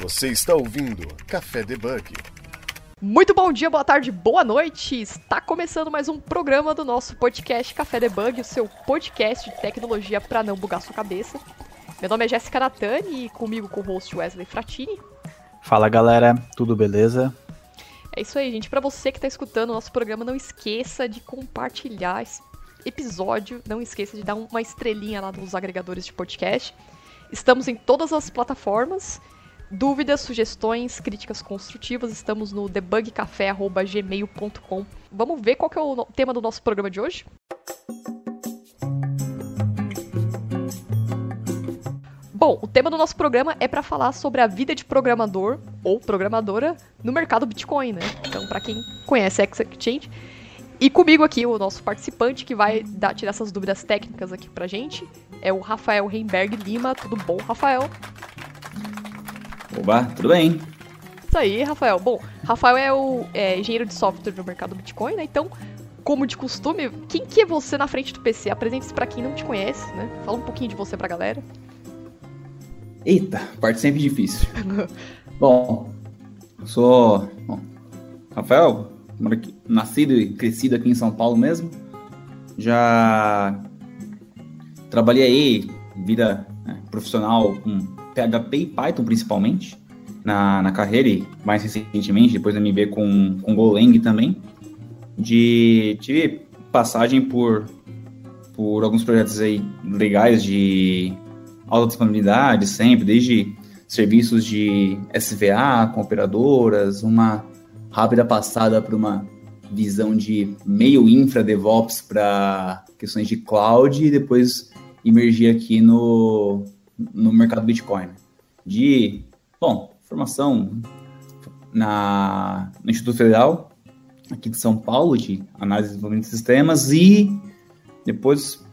Você está ouvindo Café Debug. Muito bom dia, boa tarde, boa noite! Está começando mais um programa do nosso podcast Café Debug, o seu podcast de tecnologia para não bugar sua cabeça. Meu nome é Jéssica Natani e comigo com o host Wesley Fratini. Fala galera, tudo beleza? É isso aí, gente. Para você que está escutando o nosso programa, não esqueça de compartilhar esse episódio. Não esqueça de dar uma estrelinha lá nos agregadores de podcast. Estamos em todas as plataformas. Dúvidas, sugestões, críticas construtivas, estamos no debugcafé.gmail.com. Vamos ver qual é o tema do nosso programa de hoje? Bom, o tema do nosso programa é para falar sobre a vida de programador ou programadora no mercado Bitcoin, né? Então, para quem conhece Exchange, e comigo aqui, o nosso participante que vai dar, tirar essas dúvidas técnicas aqui pra gente é o Rafael Reimberg Lima. Tudo bom, Rafael? Oba, tudo bem. Isso aí, Rafael. Bom, Rafael é o é, engenheiro de software no mercado Bitcoin, né? Então, como de costume, quem que é você na frente do PC? Apresente-se pra quem não te conhece, né? Fala um pouquinho de você pra galera. Eita, parte sempre difícil. bom, eu sou bom, Rafael, nascido e crescido aqui em São Paulo mesmo. Já trabalhei aí, vida né, profissional com PHP e Python principalmente, na, na carreira e mais recentemente, depois da MB com, com Golang também. De, tive passagem por, por alguns projetos aí legais de alta disponibilidade sempre, desde serviços de SVA com operadoras, uma rápida passada para uma visão de meio infra DevOps para questões de cloud e depois emergir aqui no, no mercado Bitcoin. De, bom, formação na, no Instituto Federal aqui de São Paulo de análise e desenvolvimento de sistemas e depois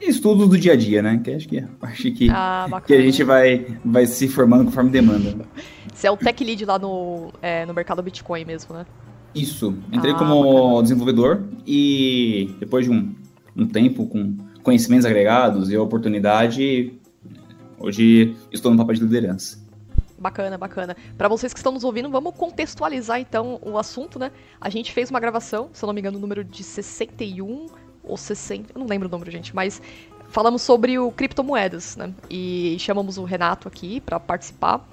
estudos do dia a dia, né? Que acho que é a parte que, ah, que a gente vai, vai se formando conforme demanda. Você é o tech lead lá no, é, no mercado Bitcoin mesmo, né? Isso. Entrei ah, como bacana. desenvolvedor e depois de um, um tempo com conhecimentos agregados e a oportunidade, hoje estou no papel de liderança. Bacana, bacana. Para vocês que estão nos ouvindo, vamos contextualizar então o assunto, né? A gente fez uma gravação, se eu não me engano, o número de 61 ou 60, eu não lembro o número, gente, mas falamos sobre o criptomoedas, né? E chamamos o Renato aqui para participar.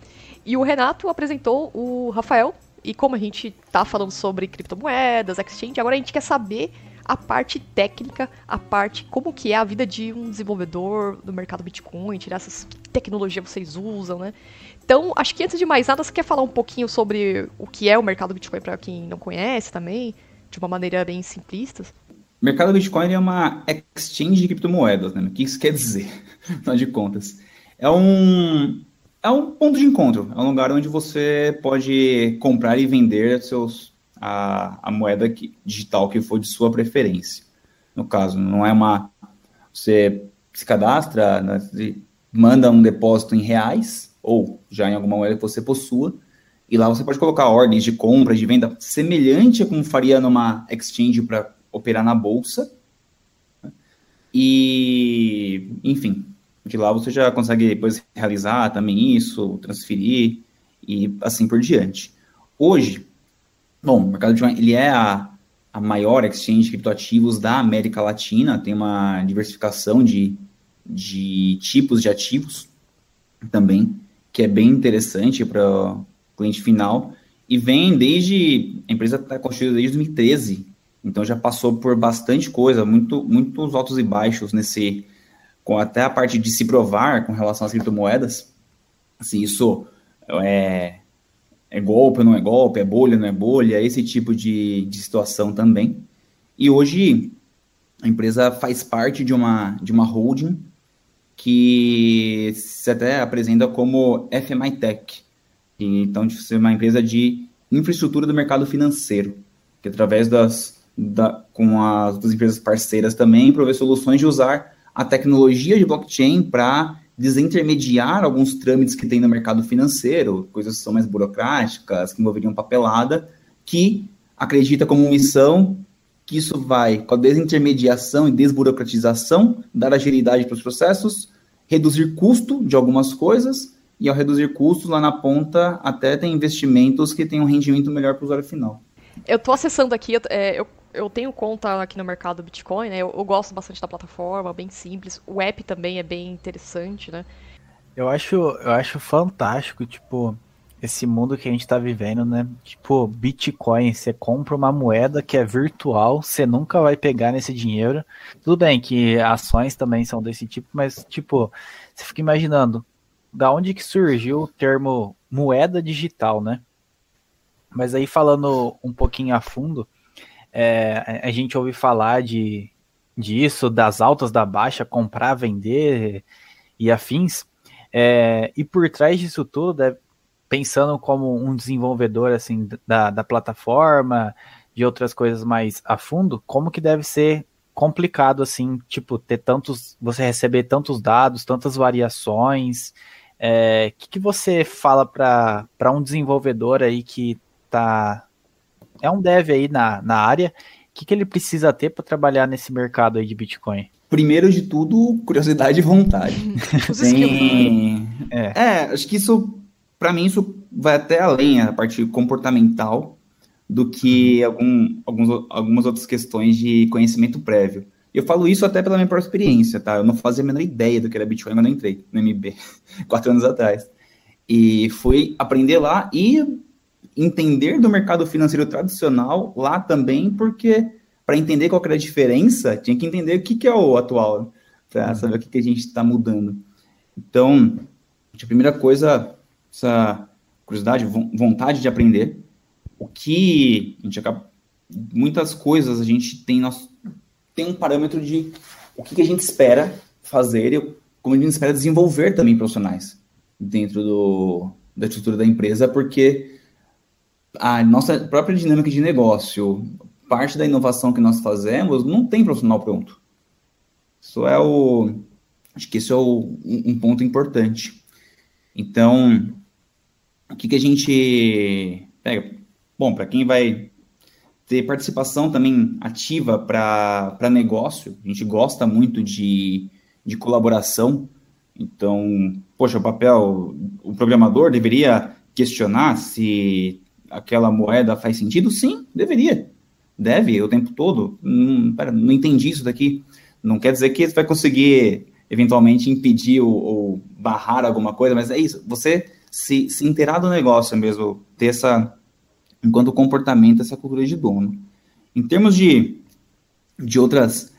E o Renato apresentou o Rafael. E como a gente tá falando sobre criptomoedas, exchange, agora a gente quer saber a parte técnica, a parte como que é a vida de um desenvolvedor do mercado Bitcoin, tirar essas tecnologias que vocês usam, né? Então, acho que antes de mais nada, você quer falar um pouquinho sobre o que é o mercado Bitcoin para quem não conhece também, de uma maneira bem simplista? O mercado Bitcoin é uma exchange de criptomoedas, né? O que isso quer dizer, afinal de contas? É um, é um ponto de encontro, é um lugar onde você pode comprar e vender seus, a, a moeda que, digital que for de sua preferência. No caso, não é uma. Você se cadastra, né, manda um depósito em reais, ou já em alguma moeda que você possua, e lá você pode colocar ordens de compra, de venda, semelhante a como faria numa exchange para operar na bolsa. Né? E, enfim, de lá você já consegue depois realizar também isso, transferir e assim por diante. Hoje, bom, o mercado de ele é a, a maior exchange de criptoativos da América Latina, tem uma diversificação de, de tipos de ativos também, que é bem interessante para o cliente final, e vem desde, a empresa está construída desde 2013, então já passou por bastante coisa, muito, muitos altos e baixos nesse, com até a parte de se provar com relação às criptomoedas, se isso é, é golpe ou não é golpe, é bolha ou não é bolha, esse tipo de, de situação também. E hoje a empresa faz parte de uma, de uma holding que se até apresenta como FMI Tech. Então, de ser uma empresa de infraestrutura do mercado financeiro, que através das, da, com as, as empresas parceiras também, provê soluções de usar a tecnologia de blockchain para desintermediar alguns trâmites que tem no mercado financeiro, coisas que são mais burocráticas, que envolveriam papelada, que acredita como missão que isso vai, com a desintermediação e desburocratização, dar agilidade para os processos, reduzir custo de algumas coisas e ao reduzir custos lá na ponta, até tem investimentos que têm um rendimento melhor para o usuário final. Eu estou acessando aqui, é, eu, eu tenho conta aqui no mercado Bitcoin, né? Eu, eu, gosto bastante da plataforma, bem simples. O app também é bem interessante, né? Eu acho, eu acho fantástico, tipo, esse mundo que a gente tá vivendo, né? Tipo, Bitcoin, você compra uma moeda que é virtual, você nunca vai pegar nesse dinheiro. Tudo bem que ações também são desse tipo, mas, tipo, você fica imaginando, da onde que surgiu o termo moeda digital, né? Mas aí falando um pouquinho a fundo, é, a gente ouve falar de disso, das altas, da baixa, comprar, vender e afins. É, e por trás disso tudo, é, pensando como um desenvolvedor assim da, da plataforma, de outras coisas mais a fundo, como que deve ser complicado assim, tipo, ter tantos, você receber tantos dados, tantas variações. O é, que, que você fala para um desenvolvedor aí que tá é um dev aí na, na área, o que, que ele precisa ter para trabalhar nesse mercado aí de Bitcoin? primeiro de tudo, curiosidade e vontade. Tem... É. é, acho que isso, para mim, isso vai até além a parte comportamental do que algum, alguns, algumas outras questões de conhecimento prévio. Eu falo isso até pela minha própria experiência, tá? Eu não fazia a menor ideia do que era Bitcoin quando eu entrei no MB, quatro anos atrás. E fui aprender lá e entender do mercado financeiro tradicional lá também, porque para entender qual era a diferença, tinha que entender o que, que é o atual, para uhum. saber o que, que a gente está mudando. Então, a primeira coisa, essa curiosidade, vontade de aprender. O que a gente acaba, muitas coisas a gente tem nós tem um parâmetro de o que, que a gente espera fazer e como a gente espera desenvolver também profissionais dentro do, da estrutura da empresa, porque a nossa própria dinâmica de negócio, parte da inovação que nós fazemos não tem profissional pronto. Isso é o. Acho que isso é o, um ponto importante. Então, o que, que a gente pega? Bom, para quem vai ter participação também ativa para negócio, a gente gosta muito de, de colaboração. Então, poxa, o papel, o programador deveria questionar se aquela moeda faz sentido? Sim, deveria deve o tempo todo. Não, pera, não entendi isso daqui. Não quer dizer que você vai conseguir eventualmente impedir ou, ou, barrar alguma coisa, mas é isso. Você se, se inteirar do negócio mesmo, ter essa, enquanto comportamento, essa cultura de dono. Em termos de, de outras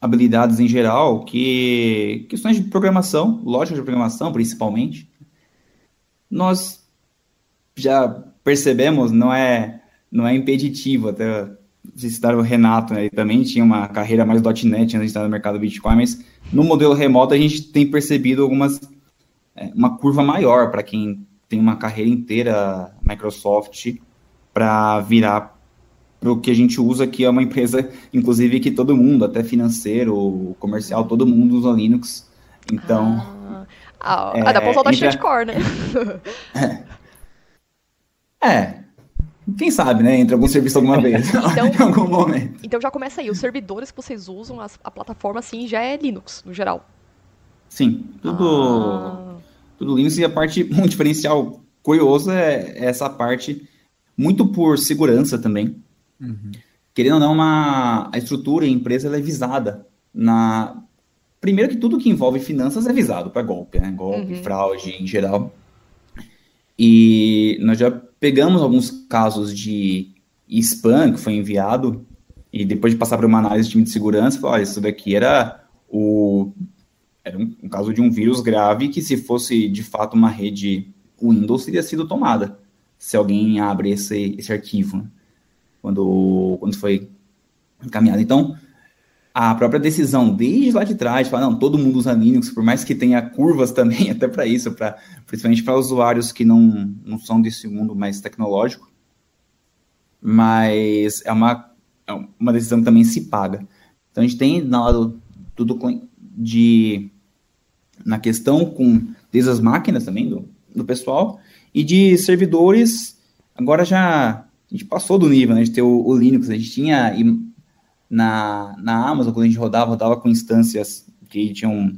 habilidades em geral, que questões de programação, lógica de programação principalmente, nós já percebemos, não é não é impeditivo, até vocês citaram o Renato, né? Ele também tinha uma carreira mais .NET antes de estar no mercado Bitcoin, mas no modelo remoto a gente tem percebido algumas é, uma curva maior para quem tem uma carreira inteira Microsoft para virar para o que a gente usa, que é uma empresa, inclusive, que todo mundo, até financeiro, comercial, todo mundo usa Linux. Então. Ah, ah, é, dá para usar o da Core, né? é. é. Quem sabe, né? Entre algum serviço alguma vez. então, em algum momento. Então já começa aí. Os servidores que vocês usam, a, a plataforma, assim, já é Linux, no geral. Sim, tudo, ah. tudo Linux. E a parte, um diferencial curioso é essa parte, muito por segurança também. Uhum. Querendo ou não, uma, a estrutura, a empresa, ela é visada. Na, primeiro que tudo que envolve finanças é visado para golpe, né? Golpe, uhum. fraude em geral. E nós já pegamos alguns casos de spam que foi enviado e depois de passar por uma análise de time de segurança, falou, olha, isso daqui era o era um, caso de um vírus grave que se fosse de fato uma rede Windows teria sido tomada se alguém abre esse, esse arquivo né? quando quando foi encaminhado. Então a própria decisão desde lá de trás, falar, não, todo mundo usa Linux, por mais que tenha curvas também, até para isso, pra, principalmente para usuários que não, não são desse mundo mais tecnológico, mas é uma, é uma decisão que também se paga. Então a gente tem na lado tudo de na questão com desde as máquinas também do, do pessoal e de servidores, agora já a gente passou do nível né, de ter o, o Linux, a gente tinha na, na Amazon, quando a gente rodava, rodava com instâncias que tinham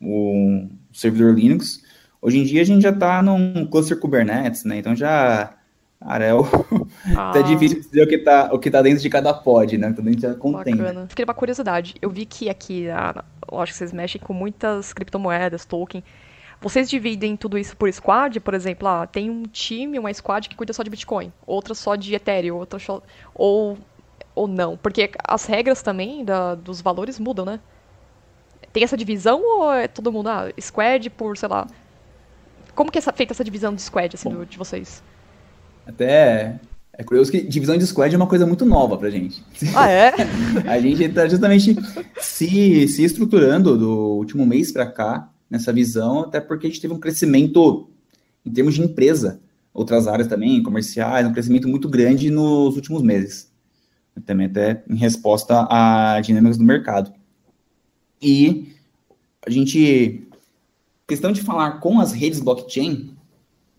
um servidor Linux. Hoje em dia a gente já está num cluster Kubernetes, né? Então já, cara, é o... ah. tá difícil dizer o que está o que tá dentro de cada pod, né? Tá dentro de cada container. Bacana. Fiquei uma curiosidade. Eu vi que aqui, a, lógico que vocês mexem com muitas criptomoedas, token. Vocês dividem tudo isso por squad? Por exemplo, ah, tem um time, uma squad que cuida só de Bitcoin, outra só de Ethereum, outra só... Ou, ou não? Porque as regras também da, dos valores mudam, né? Tem essa divisão ou é todo mundo, ah, squad por, sei lá... Como que é feita essa divisão de squad, assim, do, de vocês? Até é curioso que divisão de squad é uma coisa muito nova pra gente. Ah, é? a gente está justamente se, se estruturando do último mês para cá nessa visão, até porque a gente teve um crescimento em termos de empresa, outras áreas também, comerciais, um crescimento muito grande nos últimos meses. Também até em resposta a dinâmicas do mercado. E a gente, questão de falar com as redes blockchain,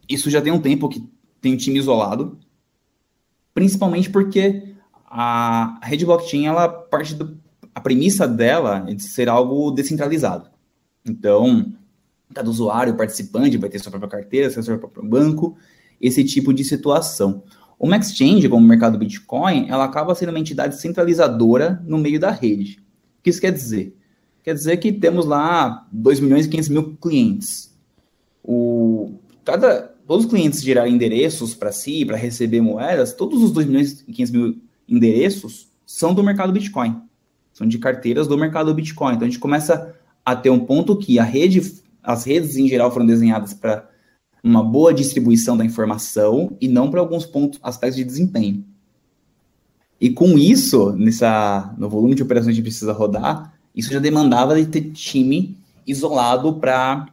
isso já tem um tempo que tem um time isolado, principalmente porque a rede blockchain, ela parte do, a premissa dela é de ser algo descentralizado. Então, cada usuário, participante, vai ter sua própria carteira, seu próprio banco, esse tipo de situação. Uma exchange, como o mercado Bitcoin, ela acaba sendo uma entidade centralizadora no meio da rede. O que isso quer dizer? Quer dizer que temos lá 2 milhões e 500 mil clientes. O, cada, todos os clientes gerarem endereços para si, para receber moedas, todos os 2 milhões e 500 mil endereços são do mercado Bitcoin. São de carteiras do mercado Bitcoin. Então a gente começa até um ponto que a rede, as redes em geral foram desenhadas para uma boa distribuição da informação e não para alguns pontos, aspectos de desempenho. E com isso, nessa, no volume de operações que precisa rodar, isso já demandava de ter time isolado para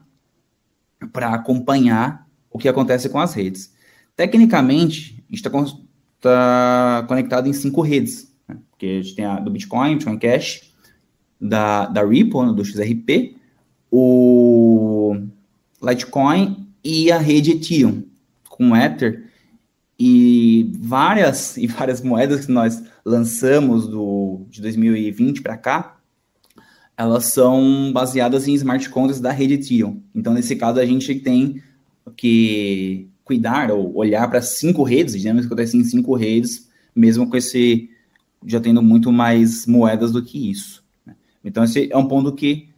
acompanhar o que acontece com as redes. Tecnicamente, a gente está tá conectado em cinco redes, né? porque a gente tem a do Bitcoin, Bitcoin Cash, da, da Ripple, né, do XRP, o Litecoin e a rede Ethereum, com Ether, e várias e várias moedas que nós lançamos do, de 2020 para cá, elas são baseadas em smart contracts da rede Ethereum. Então, nesse caso, a gente tem que cuidar ou olhar para cinco redes, digamos que acontece em cinco redes, mesmo com esse já tendo muito mais moedas do que isso. Então, esse é um ponto que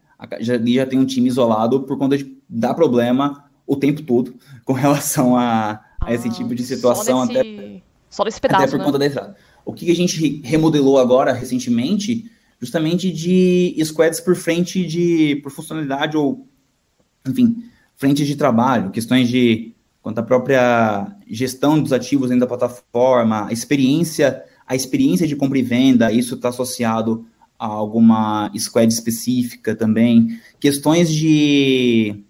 já, já tem um time isolado por conta de dar problema o tempo todo com relação a, a esse ah, tipo de situação. Só até, só desse pedaço, até por né? conta da entrada. O que a gente remodelou agora, recentemente, justamente de squads por frente de, por funcionalidade ou, enfim, frente de trabalho, questões de, quanto à própria gestão dos ativos dentro da plataforma, a experiência, a experiência de compra e venda, isso está associado a alguma squad específica também. Questões de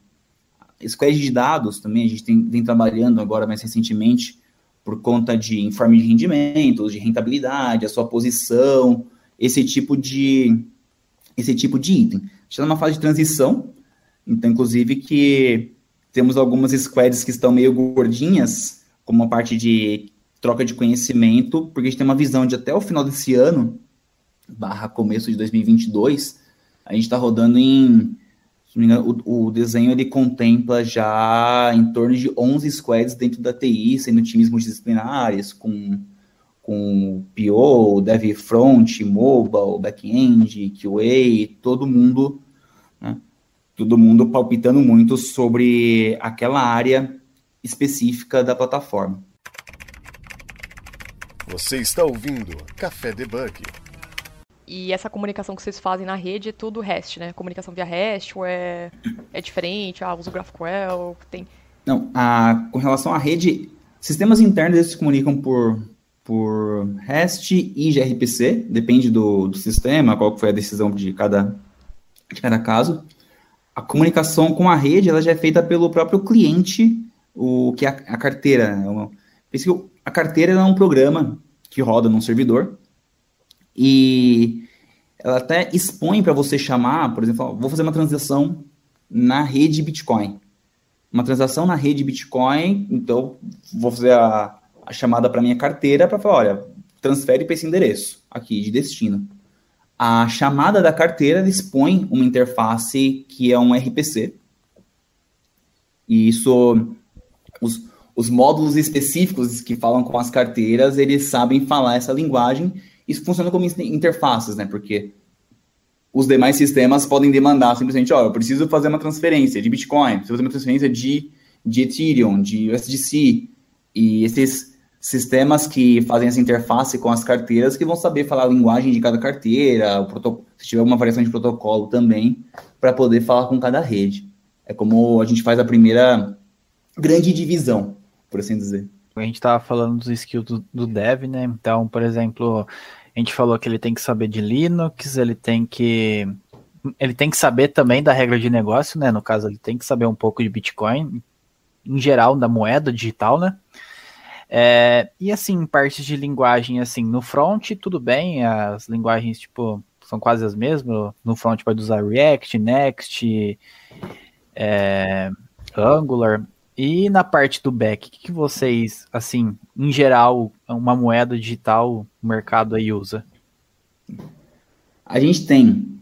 squad de dados também, a gente tem, vem trabalhando agora mais recentemente por conta de informe de rendimentos, de rentabilidade, a sua posição, esse tipo de esse tipo de item. Está numa fase de transição, então inclusive que temos algumas squads que estão meio gordinhas, como a parte de troca de conhecimento, porque a gente tem uma visão de até o final desse ano barra começo de 2022, a gente está rodando em, engano, o, o, desenho ele contempla já em torno de 11 squads dentro da TI, sendo times multidisciplinares, com, com PO, Dev Front, Mobile, Backend, QA, todo mundo, né, todo mundo palpitando muito sobre aquela área específica da plataforma. Você está ouvindo Café Debug. E essa comunicação que vocês fazem na rede é tudo REST, né? Comunicação via REST ou é, é diferente? Ah, usa o GraphQL, tem... Não, a, com relação à rede, sistemas internos eles se comunicam por, por REST e gRPC, depende do, do sistema, qual foi a decisão de cada, de cada caso. A comunicação com a rede ela já é feita pelo próprio cliente, o que é a, a carteira. A carteira é um programa que roda num servidor, e ela até expõe para você chamar, por exemplo, vou fazer uma transação na rede Bitcoin. Uma transação na rede Bitcoin, então vou fazer a, a chamada para minha carteira para falar, olha, transfere para esse endereço aqui de destino. A chamada da carteira expõe uma interface que é um RPC. E isso, os, os módulos específicos que falam com as carteiras, eles sabem falar essa linguagem. Isso funciona como interfaces, né? Porque os demais sistemas podem demandar simplesmente, ó, oh, eu preciso fazer uma transferência de Bitcoin, preciso fazer uma transferência de, de Ethereum, de USDC, e esses sistemas que fazem essa interface com as carteiras que vão saber falar a linguagem de cada carteira, se tiver alguma variação de protocolo também, para poder falar com cada rede. É como a gente faz a primeira grande divisão por assim dizer. A gente estava falando dos skills do, do dev, né? Então, por exemplo, a gente falou que ele tem que saber de Linux, ele tem que ele tem que saber também da regra de negócio, né? No caso, ele tem que saber um pouco de Bitcoin, em geral, da moeda digital, né? É, e assim, partes de linguagem, assim, no front, tudo bem, as linguagens, tipo, são quase as mesmas. No front pode usar React, Next, é, Angular. E na parte do back, o que, que, vocês, assim, em geral, uma moeda digital, o mercado aí usa? A gente tem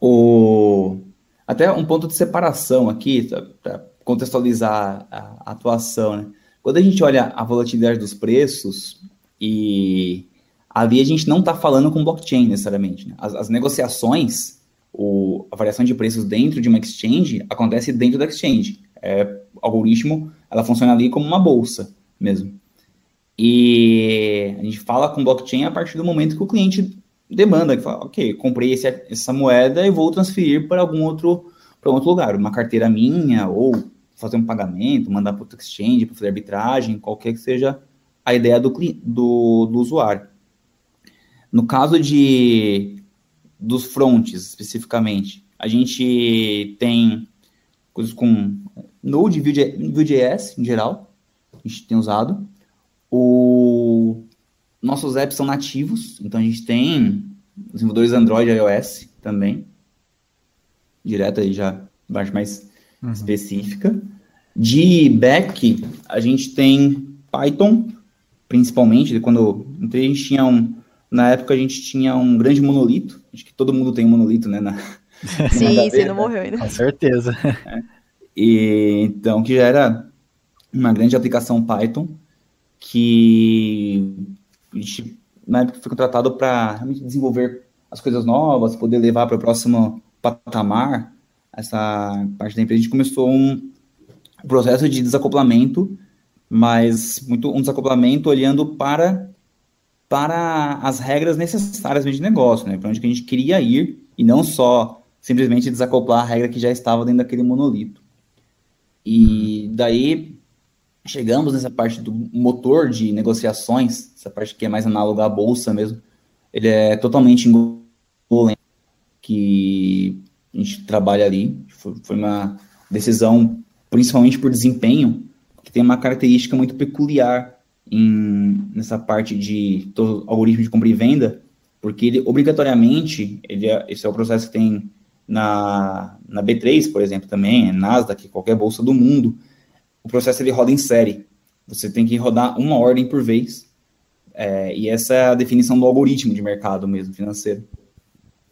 o até um ponto de separação aqui para contextualizar a, atuação. Né? Quando a gente olha a volatilidade dos preços e ali a gente não está falando com blockchain necessariamente. Né? As, as, negociações, o, a variação de preços dentro de uma exchange acontece dentro da exchange. É, algoritmo, ela funciona ali como uma bolsa mesmo. E a gente fala com blockchain a partir do momento que o cliente demanda, que fala, ok, comprei esse, essa moeda e vou transferir para algum outro, para outro lugar, uma carteira minha, ou fazer um pagamento, mandar para o exchange, para fazer arbitragem, qualquer que seja a ideia do, do, do usuário. No caso de dos fronts, especificamente, a gente tem coisas com Node, Vue.js em geral, a gente tem usado. O... Nossos apps são nativos, então a gente tem desenvolvedores Android e iOS também. Direto aí já, parte mais uhum. específica. De back, a gente tem Python, principalmente. Quando entrei, a gente tinha um. Na época, a gente tinha um grande monolito. Acho que todo mundo tem um monolito, né? Na, Sim, na você não morreu ainda. Com certeza. É. E, então, que já era uma grande aplicação Python, que a gente, na época, foi contratado para realmente desenvolver as coisas novas, poder levar para o próximo patamar essa parte da empresa. A gente começou um processo de desacoplamento, mas muito um desacoplamento olhando para para as regras necessárias de negócio, né? Para onde que a gente queria ir e não só simplesmente desacoplar a regra que já estava dentro daquele monolito. E daí chegamos nessa parte do motor de negociações, essa parte que é mais análoga à bolsa mesmo. Ele é totalmente que a gente trabalha ali. Foi, uma decisão, principalmente por desempenho, que tem uma característica muito peculiar em, nessa parte de algoritmo de compra e venda, porque ele obrigatoriamente, ele é, esse é o processo que tem na, na B3, por exemplo, também, é Nasdaq, qualquer bolsa do mundo, o processo ele roda em série. Você tem que rodar uma ordem por vez. É, e essa é a definição do algoritmo de mercado mesmo, financeiro.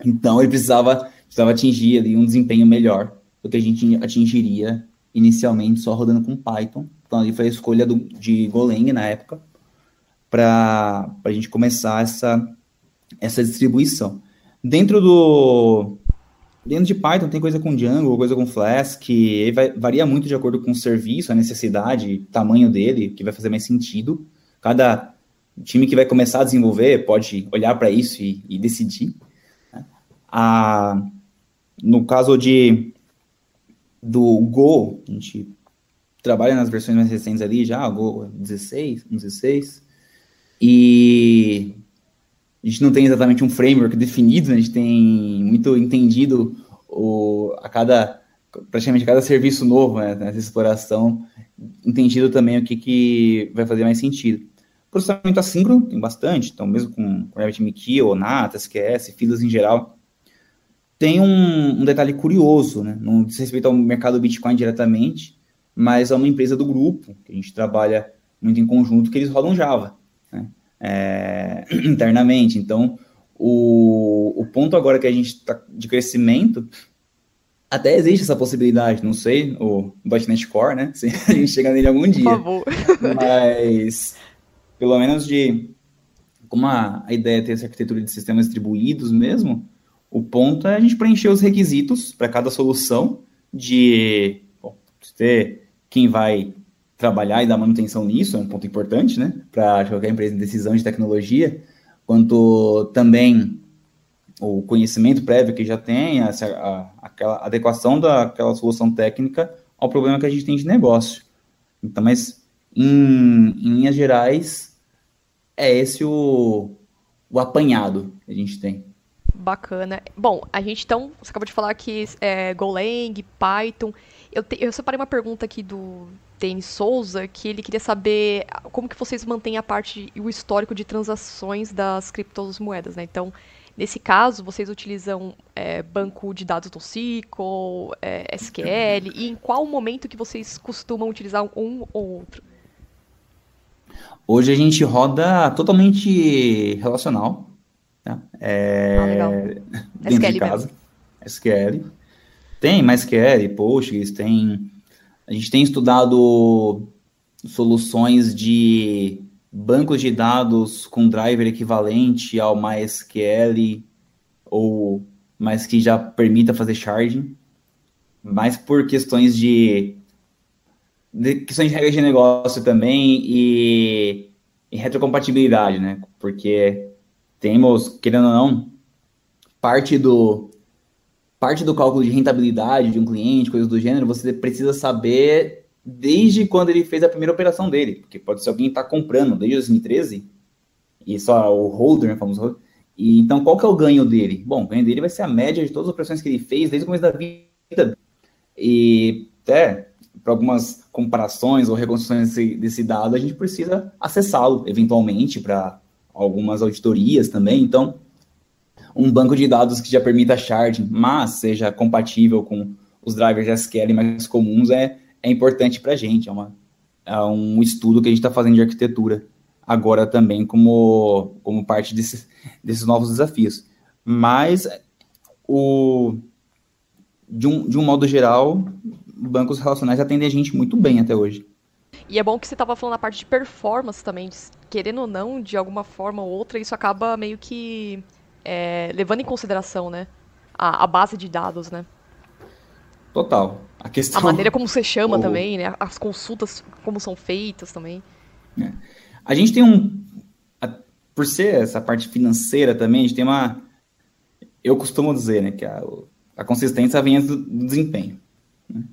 Então, ele precisava, precisava atingir ali um desempenho melhor do que a gente atingiria inicialmente só rodando com Python. Então, ali foi a escolha do, de Golang na época para a gente começar essa, essa distribuição. Dentro do, Dentro de Python tem coisa com Django, coisa com Flask, que varia muito de acordo com o serviço, a necessidade, tamanho dele, que vai fazer mais sentido. Cada time que vai começar a desenvolver pode olhar para isso e, e decidir. Né? No caso de do Go, a gente trabalha nas versões mais recentes ali já, Go 16, 16, e a gente não tem exatamente um framework definido, a gente tem muito entendido o, a cada, praticamente a cada serviço novo né, nessa exploração, entendido também o que, que vai fazer mais sentido. Processamento assíncrono tem bastante, então mesmo com, com ou NAT, SQS, filas em geral, tem um, um, detalhe curioso, né? não diz respeito ao mercado Bitcoin diretamente, mas a uma empresa do grupo, que a gente trabalha muito em conjunto, que eles rodam Java é, internamente. Então, o, o ponto agora que a gente está de crescimento até existe essa possibilidade, não sei, o .NET Core, né? Se a gente chegar nele algum dia. Por favor. Mas, pelo menos de... Como a, a ideia é ter essa arquitetura de sistemas distribuídos mesmo, o ponto é a gente preencher os requisitos para cada solução de bom, ter quem vai trabalhar e dar manutenção nisso, é um ponto importante, né? Para qualquer empresa em decisão de tecnologia, quanto também o conhecimento prévio que já tem, a, a, aquela adequação daquela solução técnica ao problema que a gente tem de negócio. Então, mas em, em linhas gerais, é esse o, o apanhado que a gente tem. Bacana. Bom, a gente então, você acabou de falar que é, Golang, Python. Eu, te, eu separei uma pergunta aqui do Denis Souza, que ele queria saber como que vocês mantêm a parte e o histórico de transações das criptomoedas, né? Então, Nesse caso, vocês utilizam é, banco de dados do SQL, é, SQL, e em qual momento que vocês costumam utilizar um ou outro? Hoje a gente roda totalmente relacional. Tá? É, ah, legal. Dentro SQL de casa. Mesmo. SQL. Tem MySQL, Postgres, tem... A gente tem estudado soluções de bancos de dados com driver equivalente ao MySQL ou mas que já permita fazer sharding, mas por questões de, de questões de regras de negócio também e, e retrocompatibilidade, né? Porque temos, querendo ou não, parte do parte do cálculo de rentabilidade de um cliente, coisas do gênero, você precisa saber desde quando ele fez a primeira operação dele, porque pode ser alguém que está comprando desde 2013 e só o holder, né, famoso holder. E então qual que é o ganho dele? Bom, o ganho dele vai ser a média de todas as operações que ele fez desde o começo da vida. E até para algumas comparações ou reconstruções desse, desse dado, a gente precisa acessá-lo eventualmente para algumas auditorias também. Então, um banco de dados que já permita sharding, mas seja compatível com os drivers SQL mais comuns é é importante para a gente, é, uma, é um estudo que a gente está fazendo de arquitetura agora também como, como parte desses, desses novos desafios. Mas, o, de, um, de um modo geral, bancos relacionais atendem a gente muito bem até hoje. E é bom que você estava falando a parte de performance também, querendo ou não, de alguma forma ou outra, isso acaba meio que é, levando em consideração, né? A, a, base de dados, né? Total. A, questão... a maneira como você chama o... também, né? As consultas, como são feitas também. É. A gente tem um. Por ser essa parte financeira também, a gente tem uma. Eu costumo dizer, né, que a, a consistência vem do, do desempenho. Né?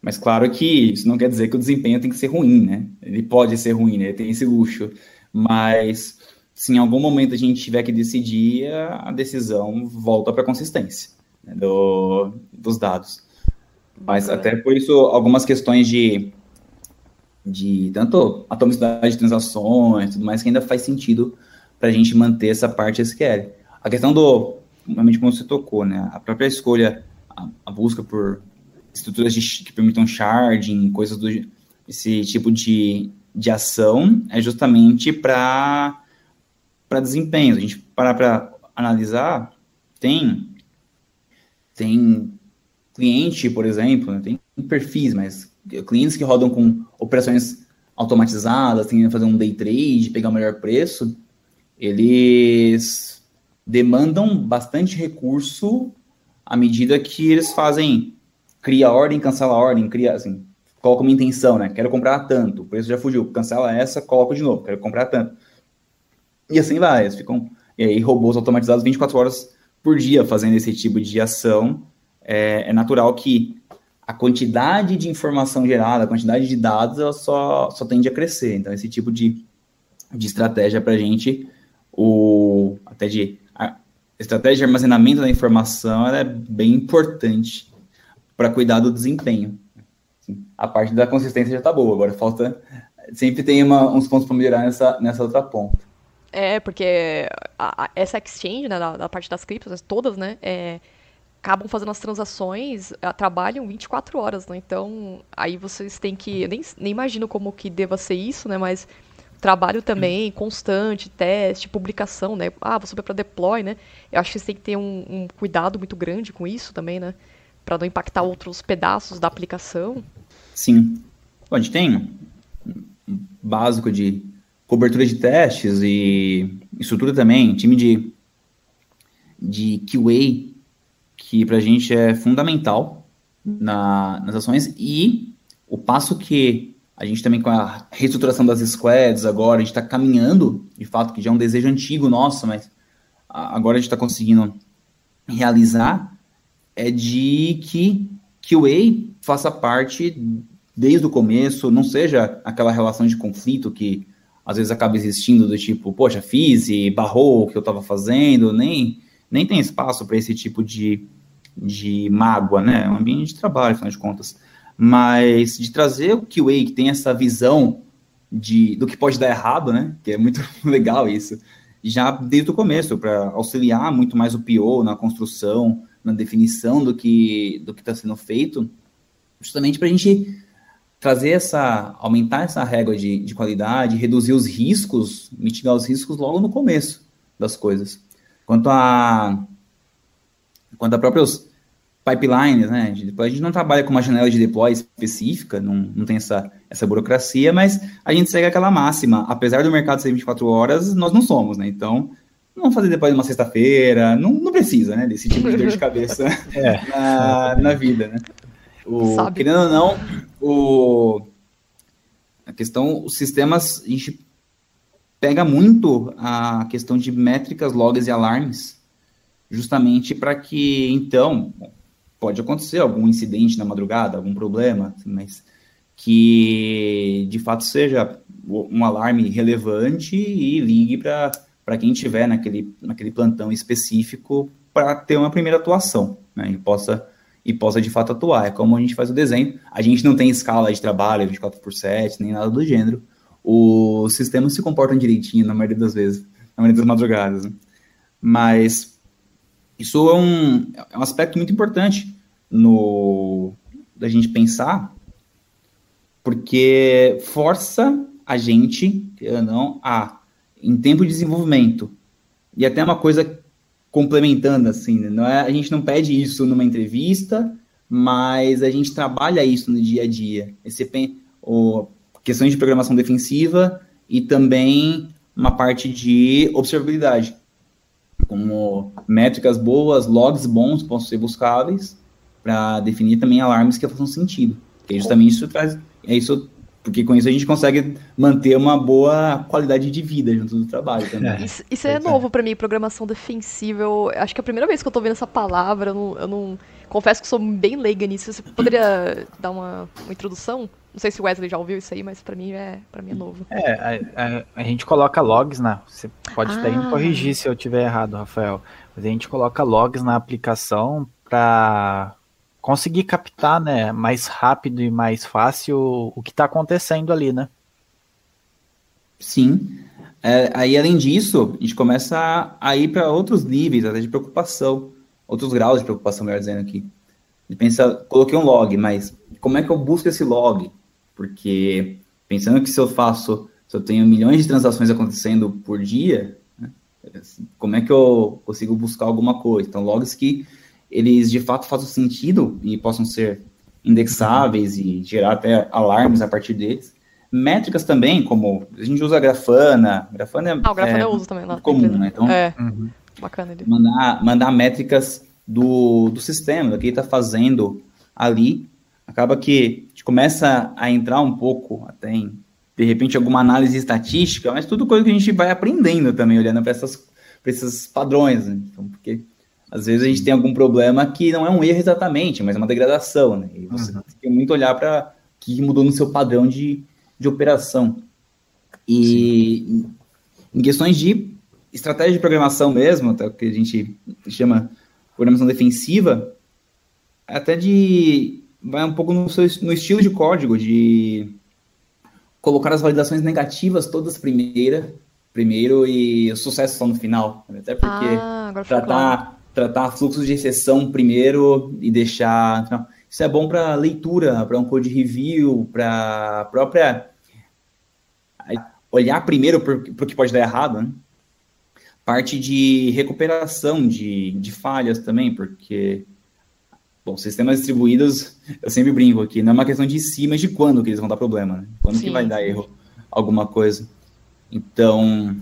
Mas claro que isso não quer dizer que o desempenho tem que ser ruim, né? Ele pode ser ruim, né? Ele tem esse luxo. Mas se em algum momento a gente tiver que decidir, a decisão volta para a consistência né, do, dos dados. Mas até por isso, algumas questões de, de tanto atomicidade de transações tudo mais, que ainda faz sentido para a gente manter essa parte SQL. A questão do, realmente como você tocou, né? A própria escolha, a, a busca por estruturas de, que permitam sharding, coisas do esse tipo de, de ação é justamente para para desempenho. A gente parar para analisar, tem tem cliente, por exemplo, né, tem perfis, mas clientes que rodam com operações automatizadas, que fazer um day trade, pegar o melhor preço, eles demandam bastante recurso à medida que eles fazem, cria ordem, cancela a ordem, cria, assim, coloca uma intenção, né? Quero comprar tanto, o preço já fugiu, cancela essa, coloca de novo, quero comprar tanto. E assim vai, eles ficam, e aí robôs automatizados 24 horas por dia fazendo esse tipo de ação, é, é, natural que a quantidade de informação gerada, a quantidade de dados, ela só, só tende a crescer. Então, esse tipo de, de estratégia para a gente, o, até de a estratégia de armazenamento da informação, é bem importante para cuidar do desempenho. Assim, a parte da consistência já está boa, agora falta. Sempre tem uma, uns pontos para melhorar nessa, nessa outra ponta. É, porque a, a, essa exchange, né, da, da, parte das criptos, todas, né, é, acabam fazendo as transações, eh, trabalham 24 horas, né? Então, aí vocês têm que. Eu nem, nem imagino como que deva ser isso, né? Mas trabalho também, constante, teste, publicação, né? Ah, vou subir para deploy, né? Eu acho que vocês têm que ter um, um, cuidado muito grande com isso também, né? para não impactar outros pedaços da aplicação? Sim. Bom, a gente tem um básico de cobertura de testes e estrutura também, time de, de QA, que para a gente é fundamental na, nas ações, e o passo que a gente também com a reestruturação das squads agora, a gente está caminhando, de fato, que já é um desejo antigo nosso, mas agora a gente está conseguindo realizar, é de que QA faça parte desde o começo, não seja aquela relação de conflito que às vezes acaba existindo do tipo, poxa, fiz e barrou o que eu estava fazendo, nem, nem tem espaço para esse tipo de, de mágoa, né? É um ambiente de trabalho, afinal de contas mas de trazer o QA que tem essa visão de, do que pode dar errado, né? Que é muito legal isso. Já desde o começo, para auxiliar muito mais o PO na construção, na definição do que do que está sendo feito, justamente para a gente trazer essa, aumentar essa régua de, de qualidade, reduzir os riscos, mitigar os riscos logo no começo das coisas. Quanto a quanto a próprios pipelines, né? A gente não trabalha com uma janela de deploy específica, não, não tem essa, essa burocracia, mas a gente segue aquela máxima. Apesar do mercado ser 24 horas, nós não somos, né? Então, não vamos fazer depois numa sexta-feira, não, não precisa, né? Desse tipo de dor de cabeça é. na, na vida, né? O, Sabe. Querendo ou não, o, a questão, os sistemas, a gente pega muito a questão de métricas, logs e alarmes, justamente para que, então, pode acontecer algum incidente na madrugada, algum problema, mas que de fato seja um alarme relevante e ligue para quem estiver naquele, naquele plantão específico para ter uma primeira atuação, né, e possa e possa de fato atuar. É como a gente faz o desenho. A gente não tem escala de trabalho 24 por 7, nem nada do gênero. Os sistemas se comportam direitinho na maioria das vezes, na maioria das madrugadas. Né? Mas isso é um, é um aspecto muito importante no da gente pensar, porque força a gente, não, a em tempo de desenvolvimento e até uma coisa complementando assim, né? não é a gente não pede isso numa entrevista, mas a gente trabalha isso no dia a dia. Esse o, questões de programação defensiva e também uma parte de observabilidade como métricas boas, logs bons possam ser buscáveis para definir também alarmes que façam sentido. E justamente isso traz, é isso, porque com isso a gente consegue manter uma boa qualidade de vida junto do trabalho também. É. Isso, isso, é, é novo para mim, programação defensiva. Eu, acho que é a primeira vez que eu tô vendo essa palavra, eu não, eu não confesso que sou bem leiga nisso. Você poderia dar uma, uma introdução? Não sei se o Wesley já ouviu isso aí, mas para mim é para mim é novo. É, a, a, a, gente coloca logs na. Você pode ah. até me corrigir se eu tiver errado, Rafael. Mas a gente coloca logs na aplicação para conseguir captar, né, mais rápido e mais fácil o que está acontecendo ali, né? Sim. É, aí, além disso, a gente começa a ir para outros níveis, até de preocupação, outros graus de preocupação, melhor dizendo aqui. E pensa, coloquei um log, mas como é que eu busco esse log? Porque pensando que se eu faço, se eu tenho milhões de transações acontecendo por dia, né, como é que eu consigo buscar alguma coisa? Então, logs que eles de fato façam sentido e possam ser indexáveis e gerar até alarmes a partir deles. Métricas também, como a gente usa Grafana. Grafana é, ah, o Grafana é, eu uso também lá. comum, né? Então, é, uhum. bacana. Ele. Mandar, mandar métricas do, do sistema, do que ele está fazendo ali acaba que a gente começa a entrar um pouco até em, de repente, alguma análise estatística, mas tudo coisa que a gente vai aprendendo também, olhando para esses padrões. Né? Então, porque às vezes a gente tem algum problema que não é um erro exatamente, mas é uma degradação. Né? E você uhum. tem que muito olhar para o que mudou no seu padrão de, de operação. E Sim. em questões de estratégia de programação mesmo, até o que a gente chama programação defensiva, até de vai um pouco no, seu, no estilo de código, de colocar as validações negativas todas primeira, primeiro e o sucesso só no final. Até porque ah, tratar, claro. Tratar fluxos de exceção primeiro e deixar. Não, isso é bom para leitura, para um code review, para própria. Olhar primeiro para o que pode dar errado, né? Parte de recuperação de, de falhas também, porque bom, sistemas distribuídos, eu sempre brinco aqui, não é uma questão de si, mas de quando que eles vão dar problema, né? Quando sim, que vai dar erro alguma coisa. Então,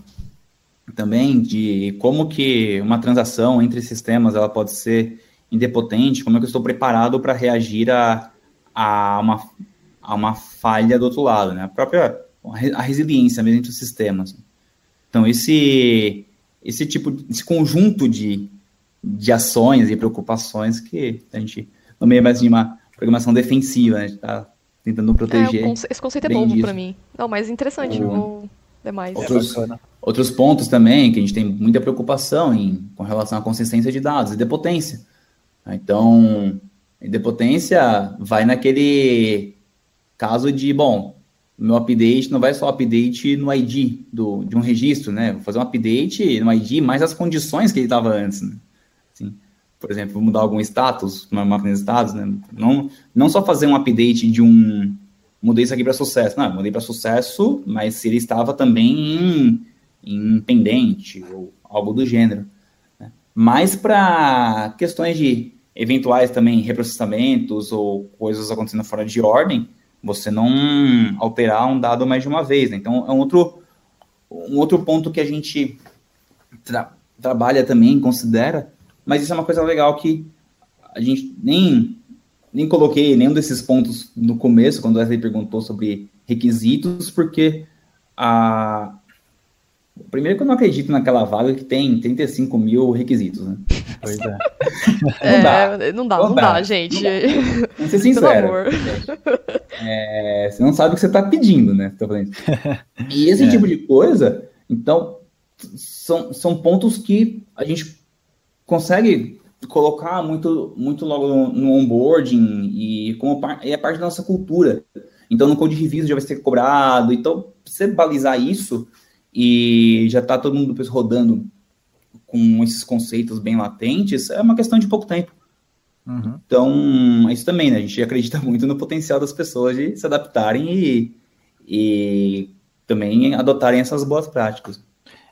também de como que uma transação entre sistemas ela pode ser indepotente, como é que eu estou preparado para reagir a, a, uma, a uma falha do outro lado, né? A própria a resiliência mesmo entre os sistemas. Então, esse, esse tipo, esse conjunto de, de ações e preocupações que a gente nomeia mais de uma programação defensiva, né? A gente está tentando proteger. É, esse conceito é novo para mim. Não, mas interessante, o... vou demais. Outros, outros pontos também que a gente tem muita preocupação em, com relação à consistência de dados e depotência. Então, depotência vai naquele caso de, bom, meu update não vai só update no ID do, de um registro, né? Vou fazer um update no ID mais as condições que ele estava antes. Né? Assim, por exemplo, vou mudar algum status, uma máquina de status, né? Não, não só fazer um update de um. Mudei isso aqui para sucesso. Não, mudei para sucesso, mas se ele estava também em, em pendente ou algo do gênero. Né? Mas para questões de eventuais também reprocessamentos ou coisas acontecendo fora de ordem, você não alterar um dado mais de uma vez. Né? Então, é um outro, um outro ponto que a gente tra trabalha também, considera, mas isso é uma coisa legal que a gente nem, nem coloquei nenhum desses pontos no começo, quando o Wesley perguntou sobre requisitos, porque a, Primeiro que eu não acredito naquela vaga que tem 35 mil requisitos, né? Pois é. não, dá. É, não dá, não, não dá, dá, gente. Vamos ser sincero. É, você não sabe o que você está pedindo, né? E esse é. tipo de coisa, então, são, são pontos que a gente consegue colocar muito, muito logo no, no onboarding e como é parte da nossa cultura. Então, no code review já vai ser cobrado. Então, você balizar isso e já está todo mundo rodando com esses conceitos bem latentes, é uma questão de pouco tempo. Uhum. Então, é isso também, né? A gente acredita muito no potencial das pessoas de se adaptarem e, e também adotarem essas boas práticas.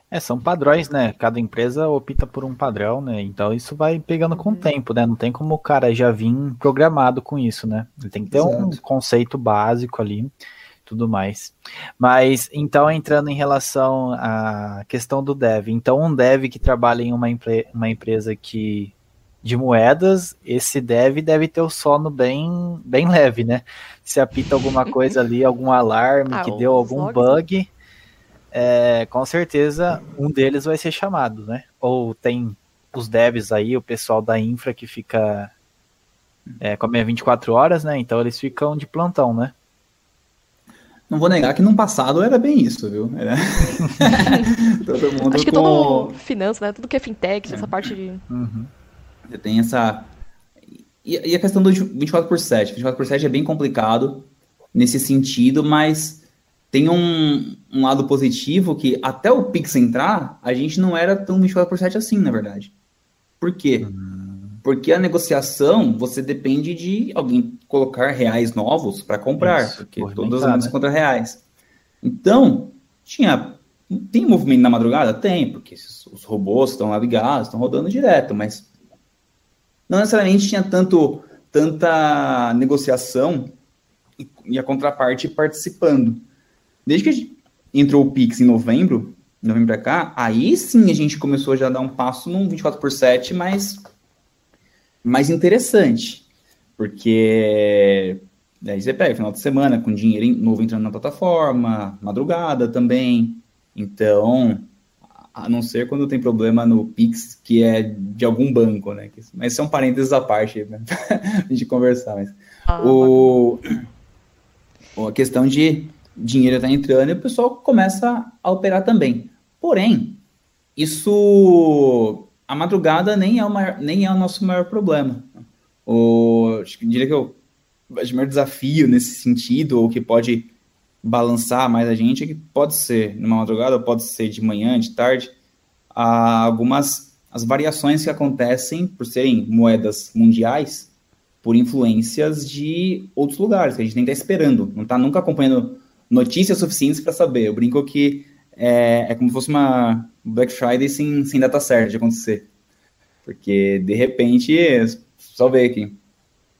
É, são padrões, né? Cada empresa opta por um padrão, né? Então isso vai pegando com o uhum. tempo, né? Não tem como o cara já vir programado com isso, né? Ele tem que ter Exato. um conceito básico ali tudo mais. Mas então entrando em relação à questão do dev, então um dev que trabalha em uma, uma empresa que de moedas, esse dev deve ter o sono bem bem leve, né? Se apita alguma coisa ali, algum alarme ah, que deu algum bug, é, com certeza um deles vai ser chamado, né? Ou tem os devs aí, o pessoal da infra que fica é, como é 24 horas, né? Então eles ficam de plantão, né? Não vou negar que no passado era bem isso, viu? Era... todo mundo Acho que com... todo finanças, né? Tudo que é fintech, é. essa parte de... Uhum. Você tem essa... E, e, a questão do 24 por 7. 24 por 7 é bem complicado nesse sentido, mas tem um, um lado positivo que até o Pix entrar, a gente não era tão 24 por 7 assim, na verdade. Por quê? Uhum. Porque a negociação, você depende de alguém colocar reais novos para comprar, Isso, porque todas as moedas né? contra reais. Então, tinha tem movimento na madrugada? Tem, porque os robôs estão lá ligados, estão rodando direto, mas não necessariamente tinha tanto tanta negociação e, a contraparte participando. Desde que entrou o Pix em novembro, novembro para cá, aí sim a gente começou já a dar um passo num 24 por 7, mas mais interessante, porque aí você pega final de semana com dinheiro novo entrando na plataforma, madrugada também. Então, a não ser quando tem problema no Pix, que é de algum banco, né? Mas são parênteses à parte, né? a gente conversar. Mas... Ah, o... a questão de dinheiro tá entrando e o pessoal começa a operar também. Porém, isso a madrugada nem é o, maior, nem é o nosso maior problema. O, diria que o, o maior desafio nesse sentido, ou que pode balançar mais a gente, é que pode ser numa madrugada, pode ser de manhã, de tarde, algumas as variações que acontecem por serem moedas mundiais, por influências de outros lugares, que a gente nem está esperando, não está nunca acompanhando notícias suficientes para saber. Eu brinco que é, é como se fosse uma Black Friday sem, sem data certa de acontecer. Porque, de repente, só ver aqui.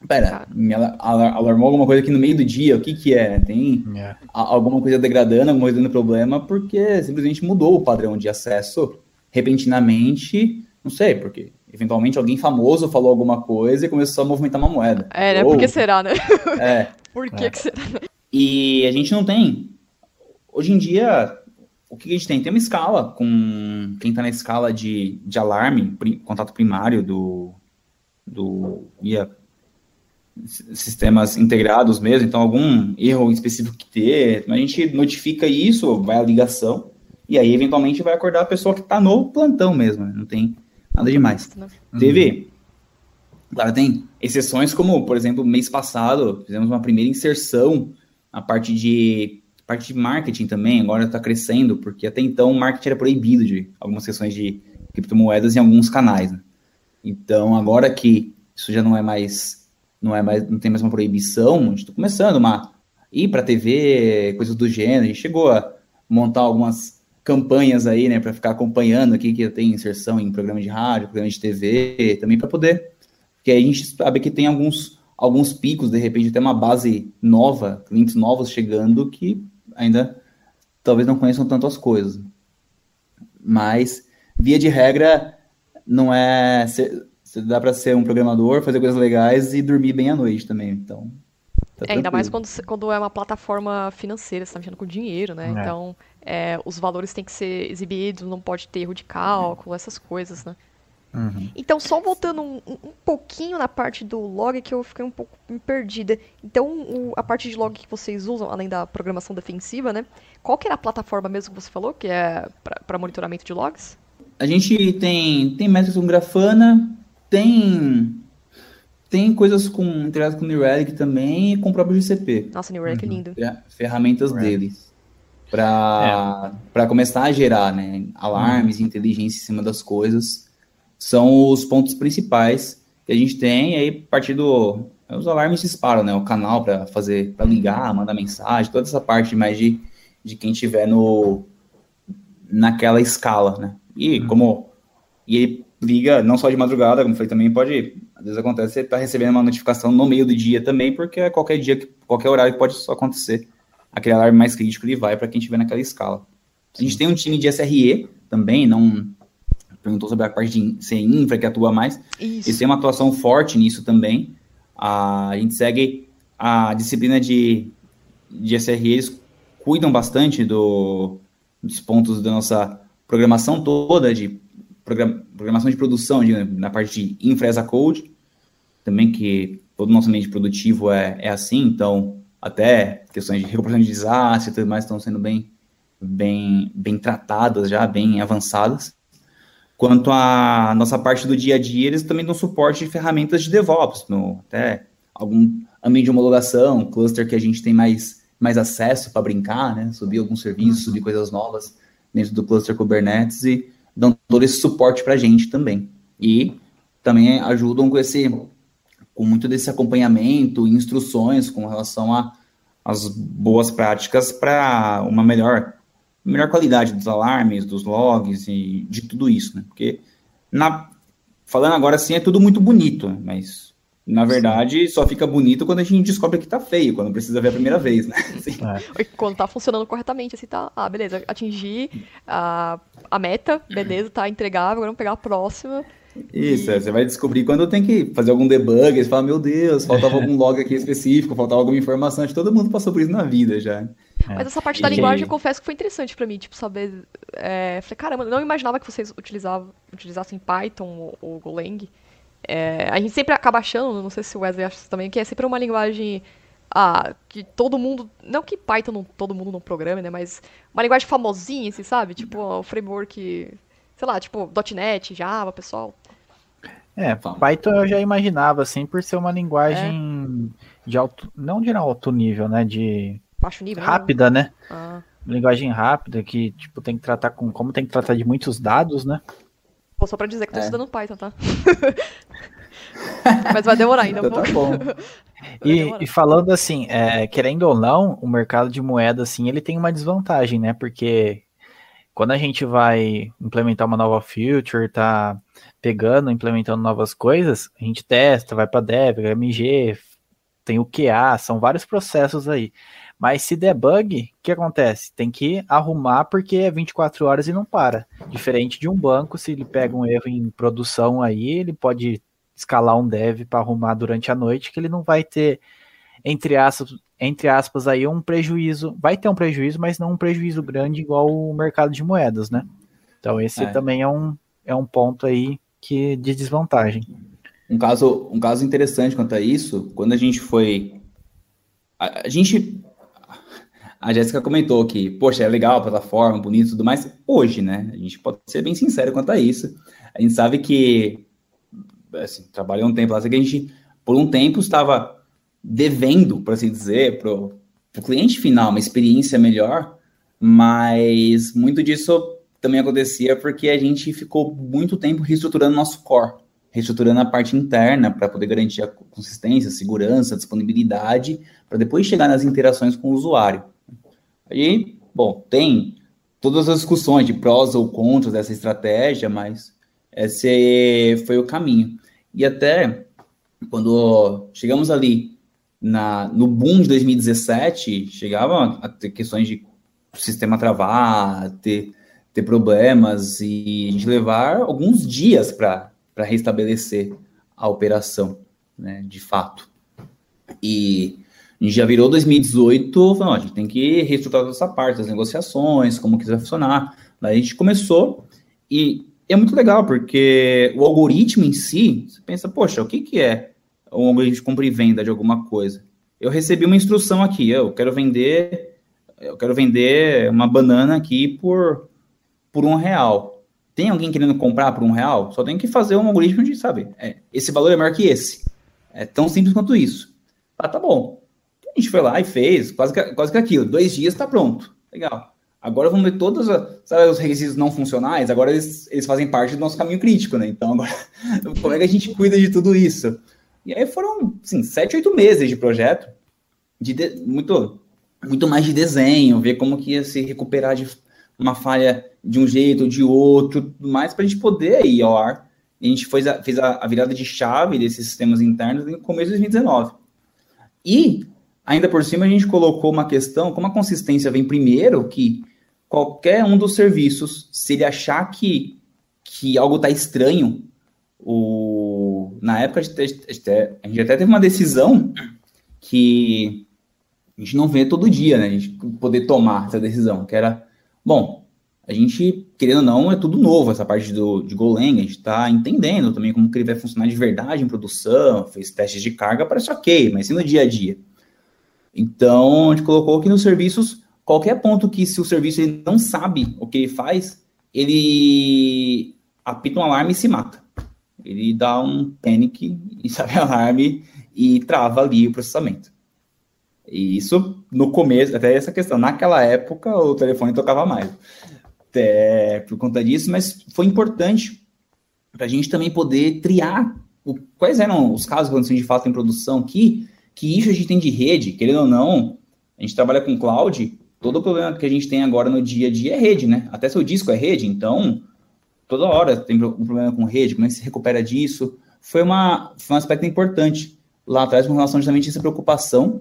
Pera, me ala- ala- alarmou alguma coisa aqui no meio do dia, o que que é? Tem É. a- alguma coisa degradando, alguma coisa dando problema, porque simplesmente mudou o padrão de acesso repentinamente, não sei, porque eventualmente alguém famoso falou alguma coisa e começou a movimentar uma moeda. É, né? Ou- Por que será, né? É, Por que, É. que será? e a gente não tem. Hoje em dia, o que a gente tem? Tem uma escala com quem está na escala de, de alarme, pri- contato primário do, do via s- sistemas integrados mesmo, então algum erro específico que ter, a gente notifica isso, vai a ligação, e aí eventualmente vai acordar a pessoa que está no plantão mesmo, né? não tem nada demais. Né? Teve. Claro, tem exceções, como, por exemplo, mês passado, fizemos uma primeira inserção na parte de parte de marketing também, agora está crescendo, porque até então o marketing era proibido de algumas sessões de criptomoedas em alguns canais. né? Então, agora que isso já não é mais, não é mais, não tem mais uma proibição, a gente está começando uma ir para TV, coisas do gênero. A gente chegou a montar algumas campanhas aí, né, para ficar acompanhando aqui que tem inserção em programa de rádio, programa de TV, também para poder, porque aí a gente sabe que tem alguns alguns picos, de repente até uma base nova, clientes novos chegando que ainda talvez não conheçam tanto as coisas. Mas via de regra não é ser- dá para ser um programador, fazer coisas legais e dormir bem à noite também. Então, tá É, ainda mais quando, quando é uma plataforma financeira, você tá mexendo com dinheiro, né? É. Então, é, os valores têm que ser exibidos, não pode ter erro de cálculo, essas coisas, né? Uhum. Então, só voltando um, um- pouquinho na parte do log, que eu fiquei um pouco perdida. Então, o- a parte de log que vocês usam, além da programação defensiva, né? Qual que era a plataforma mesmo que você falou, que é para monitoramento de logs? A gente tem, tem métricas com Grafana, tem, tem coisas com, integradas com New Relic também e com o próprio GCP. Nossa, New Relic é lindo. fer- ferramentas É. deles para para começar a gerar né, alarmes e inteligência em cima das coisas são os pontos principais que a gente tem e aí a partir do os alarmes disparam né? O canal para fazer para ligar mandar mensagem toda essa parte mais de, de quem tiver no naquela escala né? E como e ele liga não só de madrugada como eu falei também pode às vezes acontece você tá recebendo uma notificação no meio do dia também porque é qualquer dia que qualquer horário que pode só acontecer. Aquele alarme mais crítico ele vai para quem estiver naquela escala. A gente tem um time de SRE também, não perguntou sobre a parte de ser infra que atua mais. Isso. Eles têm uma atuação forte nisso também. A gente segue a disciplina de, de SRE, eles cuidam bastante do, dos pontos da nossa programação toda, de program- programação de produção, de- na parte de infra as a code, também que todo o nosso ambiente produtivo é, é assim, então até questões de recuperação de desastre e tudo mais estão sendo bem, bem, bem tratadas já, bem avançadas. Quanto à nossa parte do dia a dia, eles também dão suporte de ferramentas de DevOps, no, até algum ambiente de homologação, cluster que a gente tem mais, mais acesso para brincar, né? Subir alguns serviços, subir coisas novas dentro do cluster Kubernetes e dão todo esse suporte para a gente também. E também ajudam com esse com muito desse acompanhamento instruções com relação a as boas práticas para uma melhor melhor qualidade dos alarmes, dos logs e de tudo isso, né? Porque na falando agora assim é tudo muito bonito, né? mas na verdade só fica bonito quando a gente descobre que tá feio, quando precisa ver a primeira vez, né? Assim. É. Quando tá funcionando corretamente, assim, tá. Ah, beleza, atingi a, a meta, beleza, tá entregável, agora vamos pegar a próxima. Isso, é, você vai descobrir quando tem que fazer algum debug, você fala, meu Deus, faltava algum log aqui específico, faltava alguma informação, acho que todo mundo passou por isso na vida já. É. Mas essa parte da E- linguagem, eu confesso que foi interessante pra mim, tipo, saber. É, falei, caramba, eu não imaginava que vocês utilizavam, utilizassem Python ou, ou Golang. É, a gente sempre acaba achando, não sei se o Wesley acha isso também, que é sempre uma linguagem. Ah, que todo mundo. Não que Python não, todo mundo não programe, né? Mas uma linguagem famosinha, assim, sabe? Tipo, o framework. Sei lá, tipo, .NET, Java, pessoal. É, Python eu já imaginava, assim, por ser uma linguagem de alto. Não de alto nível, né? De Baixo nível. né? rápida, né? Ah. Linguagem rápida, que, tipo, tem que tratar com. Como tem que tratar de muitos dados, né? Pô, só pra dizer que tô É. estudando Python, tá? Mas vai demorar ainda um Então tá pouco. bom. Vai E, demorar. e falando assim, é, querendo ou não, o mercado de moeda, assim, ele tem uma desvantagem, né? Porque quando a gente vai implementar uma nova feature, tá pegando, implementando novas coisas, a gente testa, vai para dev, MG, tem o QA, são vários processos aí. Mas se der bug, o que acontece? Tem que arrumar porque é 24 horas e não para. Diferente de um banco, se ele pega um erro em produção aí, ele pode escalar um dev para arrumar durante a noite, que ele não vai ter, entre aspas, entre aspas, aí um prejuízo. Vai ter um prejuízo, mas não um prejuízo grande igual o mercado de moedas, né? Então esse é. também é um, é um ponto aí que de desvantagem. Um caso, um caso interessante quanto a isso, quando a gente foi. A, a gente a Jéssica comentou que, poxa, é legal a plataforma, bonito e tudo mais. Hoje, né? A gente pode ser bem sincero quanto a isso. A gente sabe que, assim, trabalhei um tempo lá, que a gente, por um tempo, estava devendo, por assim dizer, para o cliente final uma experiência melhor, mas muito disso também acontecia porque a gente ficou muito tempo reestruturando nosso core, reestruturando a parte interna para poder garantir a consistência, segurança, disponibilidade, para depois chegar nas interações com o usuário. Aí, bom, tem todas as discussões de prós ou contras dessa estratégia, mas esse foi o caminho. E até quando chegamos ali na, no boom de 2017, chegavam a ter questões de sistema travar, ter, ter problemas e a gente levar alguns dias para restabelecer a operação, né, de fato. E a gente já virou 2018, falando, a gente tem que reestruturar essa parte, das negociações, como que vai funcionar. Daí a gente começou e é muito legal, porque o algoritmo em si, você pensa, poxa, o que, que é um algoritmo de compra e venda de alguma coisa? Eu recebi uma instrução aqui, eu quero vender, eu quero vender uma banana aqui por, por um real. Tem alguém querendo comprar por um real? Só tem que fazer um algoritmo de, sabe, é, esse valor é maior que esse. É tão simples quanto isso. Ah, tá bom. A gente foi lá e fez, quase que, quase que aquilo. Dois dias está pronto. Legal. Agora vamos ver todos sabe, os requisitos não funcionais, agora eles, eles fazem parte do nosso caminho crítico, né? Então, agora, como é que a gente cuida de tudo isso? E aí foram, assim, sete, oito meses de projeto, de, de muito, muito mais de desenho, ver como que ia se recuperar de uma falha de um jeito ou de outro, tudo mais, para a gente poder ir ao ar. A gente fez, a, fez a, a virada de chave desses sistemas internos no começo de 2019. E Ainda por cima, a gente colocou uma questão, como a consistência vem primeiro, que qualquer um dos serviços, se ele achar que, que algo está estranho, o, na época a gente, a gente até teve uma decisão que a gente não vê todo dia, né? A gente poder tomar essa decisão, que era, bom, a gente, querendo ou não, é tudo novo, essa parte do, de Golang, a gente está entendendo também como que ele vai funcionar de verdade em produção, fez testes de carga, parece ok, mas e no dia a dia? Então, a gente colocou que nos serviços, qualquer ponto que se o serviço ele não sabe o que ele faz, ele apita um alarme e se mata. Ele dá um panic e sabe alarme e trava ali o processamento. E isso no começo, até essa questão, naquela época o telefone tocava mais. Por conta disso, mas foi importante para a gente também poder triar o, quais eram os casos que aconteciam de fato em produção que que isso a gente tem de rede, querendo ou não, a gente trabalha com cloud, todo o problema que a gente tem agora no dia a dia é rede, né? Até seu disco é rede, então toda hora tem um problema com rede, como é que se recupera disso? Foi, uma, foi um aspecto importante lá atrás com relação justamente a essa preocupação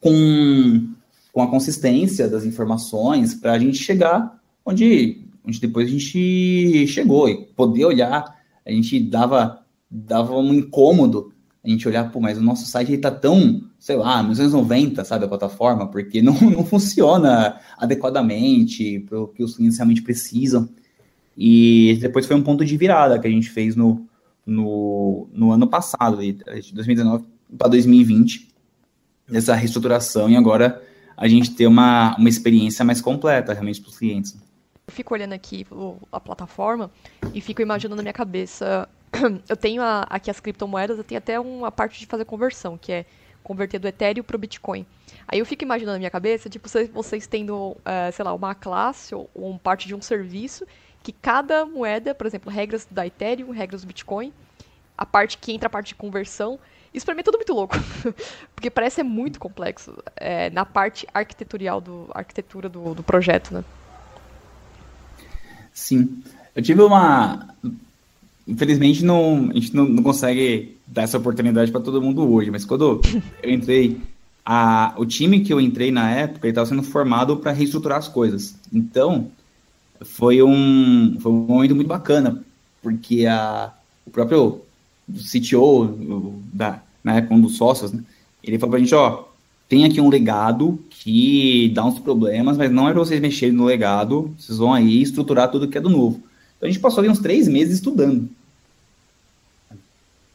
com, com a consistência das informações para a gente chegar onde, onde depois a gente chegou e poder olhar, a gente dava, dava um incômodo a gente olhar, pô, mas o nosso site está tão, sei lá, nos anos 90, sabe, a plataforma, porque não, não funciona adequadamente para o que os clientes realmente precisam. E depois foi um ponto de virada que a gente fez no, no, no ano passado, de 2019 para 2020, essa reestruturação, e agora a gente ter uma, uma experiência mais completa realmente para os clientes. Eu fico olhando aqui a plataforma e fico imaginando na minha cabeça eu tenho a, aqui as criptomoedas, eu tenho até uma parte de fazer conversão, que é converter do Ethereum para o Bitcoin. Aí eu fico imaginando na minha cabeça, tipo, vocês, tendo, uh, sei lá, uma classe ou, ou parte de um serviço que cada moeda, por exemplo, regras da Ethereum, regras do Bitcoin, a parte que entra a parte de conversão, isso para mim é tudo muito louco, porque parece ser muito complexo é, na parte arquitetural do arquitetura do, do projeto, né? Sim. Eu tive uma. Infelizmente, não, a gente não, não consegue dar essa oportunidade para todo mundo hoje, mas quando eu entrei, a, o time que eu entrei na época estava sendo formado para reestruturar as coisas. Então, foi um, foi um momento muito bacana, porque a, o próprio CTO, da, na época, um dos sócios, né, ele falou para a gente: ó, tem aqui um legado que dá uns problemas, mas não é para vocês mexerem no legado, vocês vão aí estruturar tudo que é do novo. Então a gente passou ali uns três meses estudando.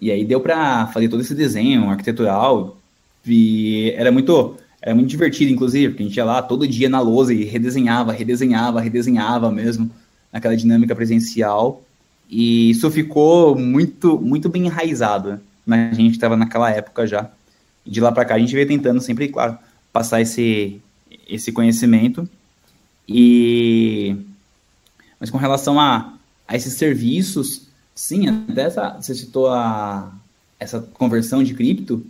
E aí deu para fazer todo esse desenho arquitetural. E era muito, era muito divertido, inclusive, porque a gente ia lá todo dia na lousa e redesenhava, redesenhava, redesenhava mesmo, naquela dinâmica presencial. E isso ficou muito, muito bem enraizado né? A gente estava naquela época já. De lá para cá a gente veio tentando sempre, claro, passar esse, esse conhecimento. E mas com relação a, a esses serviços, sim, até essa, você citou a, essa conversão de cripto,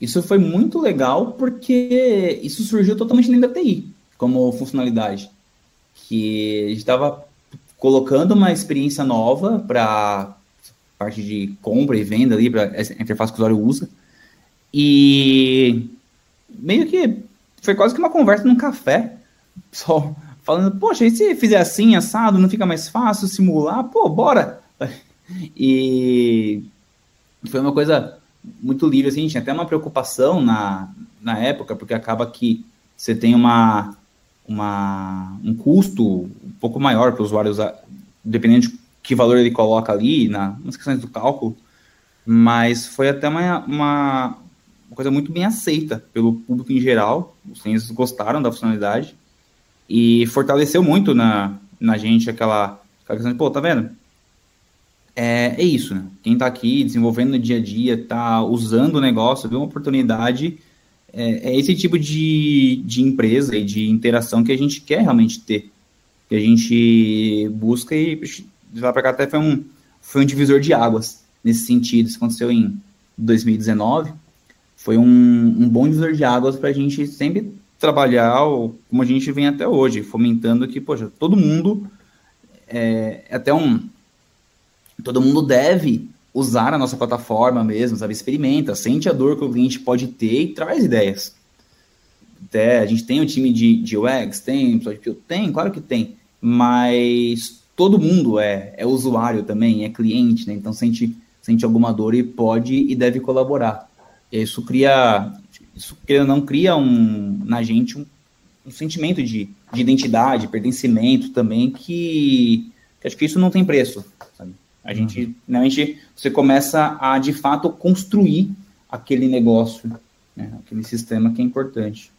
isso foi muito legal porque isso surgiu totalmente dentro da TI, como funcionalidade. Que a gente estava colocando uma experiência nova para parte de compra e venda ali, para a interface que o usuário usa. E meio que foi quase que uma conversa num café, só falando, poxa, e se fizer assim, assado, não fica mais fácil simular? Pô, bora! E foi uma coisa muito livre, assim, tinha até uma preocupação na, na época, porque acaba que você tem uma, uma, um custo um pouco maior para o usuário usar, dependendo de que valor ele coloca ali, na, nas questões do cálculo, mas foi até uma, uma, uma coisa muito bem aceita pelo público em geral, os clientes gostaram da funcionalidade, e fortaleceu muito na, na gente aquela, aquela questão de, pô, tá vendo? É, é isso, né? Quem está aqui desenvolvendo no dia a dia, está usando o negócio, vê uma oportunidade, é, é, esse tipo de, de empresa e de interação que a gente quer realmente ter. Que a gente busca e de lá para cá até foi um, foi um divisor de águas nesse sentido. Isso aconteceu em 2019. Foi um, um bom divisor de águas para a gente sempre trabalhar como a gente vem até hoje, fomentando que, poxa, todo mundo é, é até um todo mundo deve usar a nossa plataforma mesmo, sabe? Experimenta, sente a dor que o cliente pode ter e traz ideias. Até a gente tem um time de, de UX, tem, tem, claro que tem, mas todo mundo é, é usuário também, é cliente, né? Então sente, sente alguma dor e pode e deve colaborar. Isso cria, isso não cria um, na gente um, um sentimento de, de identidade, pertencimento também, que, que acho que isso não tem preço. Sabe? A gente, uhum. realmente, você começa a, de fato, construir aquele negócio, né? aquele sistema que é importante.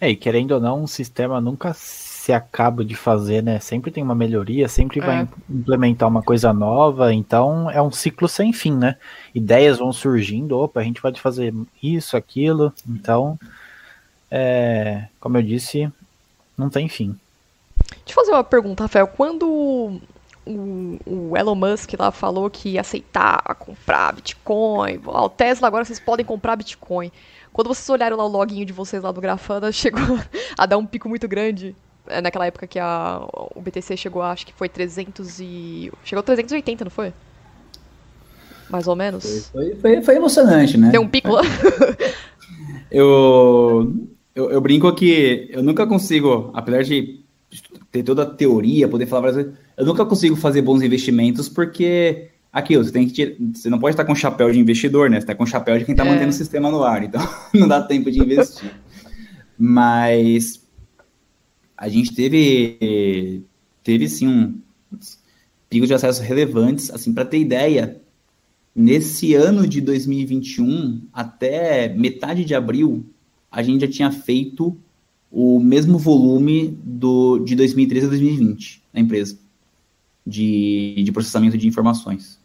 É, e querendo ou não, um sistema nunca se acaba de fazer, né? Sempre tem uma melhoria, sempre vai é. implementar uma coisa nova, então é um ciclo sem fim, né? Ideias vão surgindo, opa, a gente pode fazer isso, aquilo, então, é, como eu disse, não tem fim. Deixa eu fazer uma pergunta, Rafael. Quando o, o, Elon Musk lá falou que ia aceitar comprar Bitcoin. o Tesla agora vocês podem comprar Bitcoin. Quando vocês olharam lá o loginho de vocês lá do Grafana, chegou a dar um pico muito grande. É naquela época que a, o BTC chegou, acho que foi 300 e... Chegou a 380, não foi? Mais ou menos. Foi, foi, foi emocionante, né? Deu um pico lá. eu, eu, eu brinco que eu nunca consigo, apesar de ter toda a teoria, poder falar várias vezes, eu nunca consigo fazer bons investimentos porque aquilo, você tem que tirar, você não pode estar com chapéu de investidor, né? Você está com chapéu de quem está é. mantendo o sistema no ar, então não dá tempo de investir. Mas a gente teve teve sim um pico de acesso relevantes, assim, para ter ideia, nesse ano de 2021 até metade de abril, a gente já tinha feito o mesmo volume do de 2013 a 2020 na empresa de, de processamento de informações.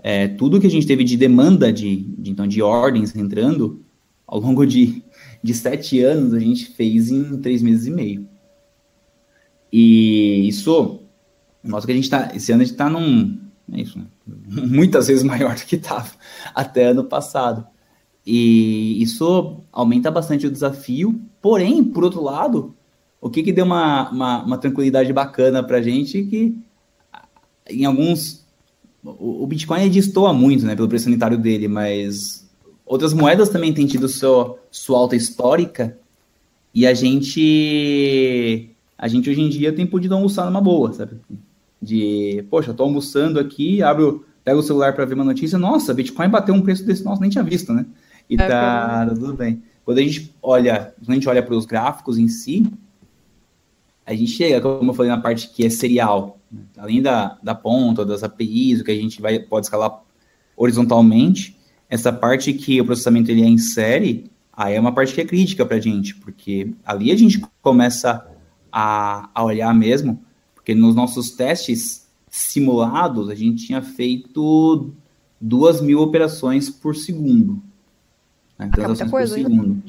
É, tudo que a gente teve de demanda de, de, então, de ordens entrando, ao longo de, de sete anos, a gente fez em três meses e meio. E isso mostra que a gente está, esse ano a gente está num, é isso, né? muitas vezes maior do que estava até ano passado. E isso aumenta bastante o desafio, porém, por outro lado, o que que deu uma, uma, uma tranquilidade bacana para gente que em alguns o, Bitcoin destoa muito, né, pelo preço sanitário dele, mas outras moedas também têm tido seu, sua alta histórica e a gente a gente hoje em dia tem podido almoçar numa boa, sabe? De, poxa, tô almoçando aqui, abro, pego o celular para ver uma notícia, nossa, Bitcoin bateu um preço desse, nossa, nem tinha visto, né? E é, tá, tá tudo bem. Quando a gente olha, quando a gente olha para os gráficos em si, a gente chega, como eu falei na parte que é serial, além da, da ponta, das APIs, o que a gente vai, pode escalar horizontalmente, essa parte que o processamento ele é em série, aí é uma parte que é crítica para a gente, porque ali a gente começa a, a olhar mesmo, porque nos nossos testes simulados a gente tinha feito duas mil operações por segundo. Né? Transações por segundo.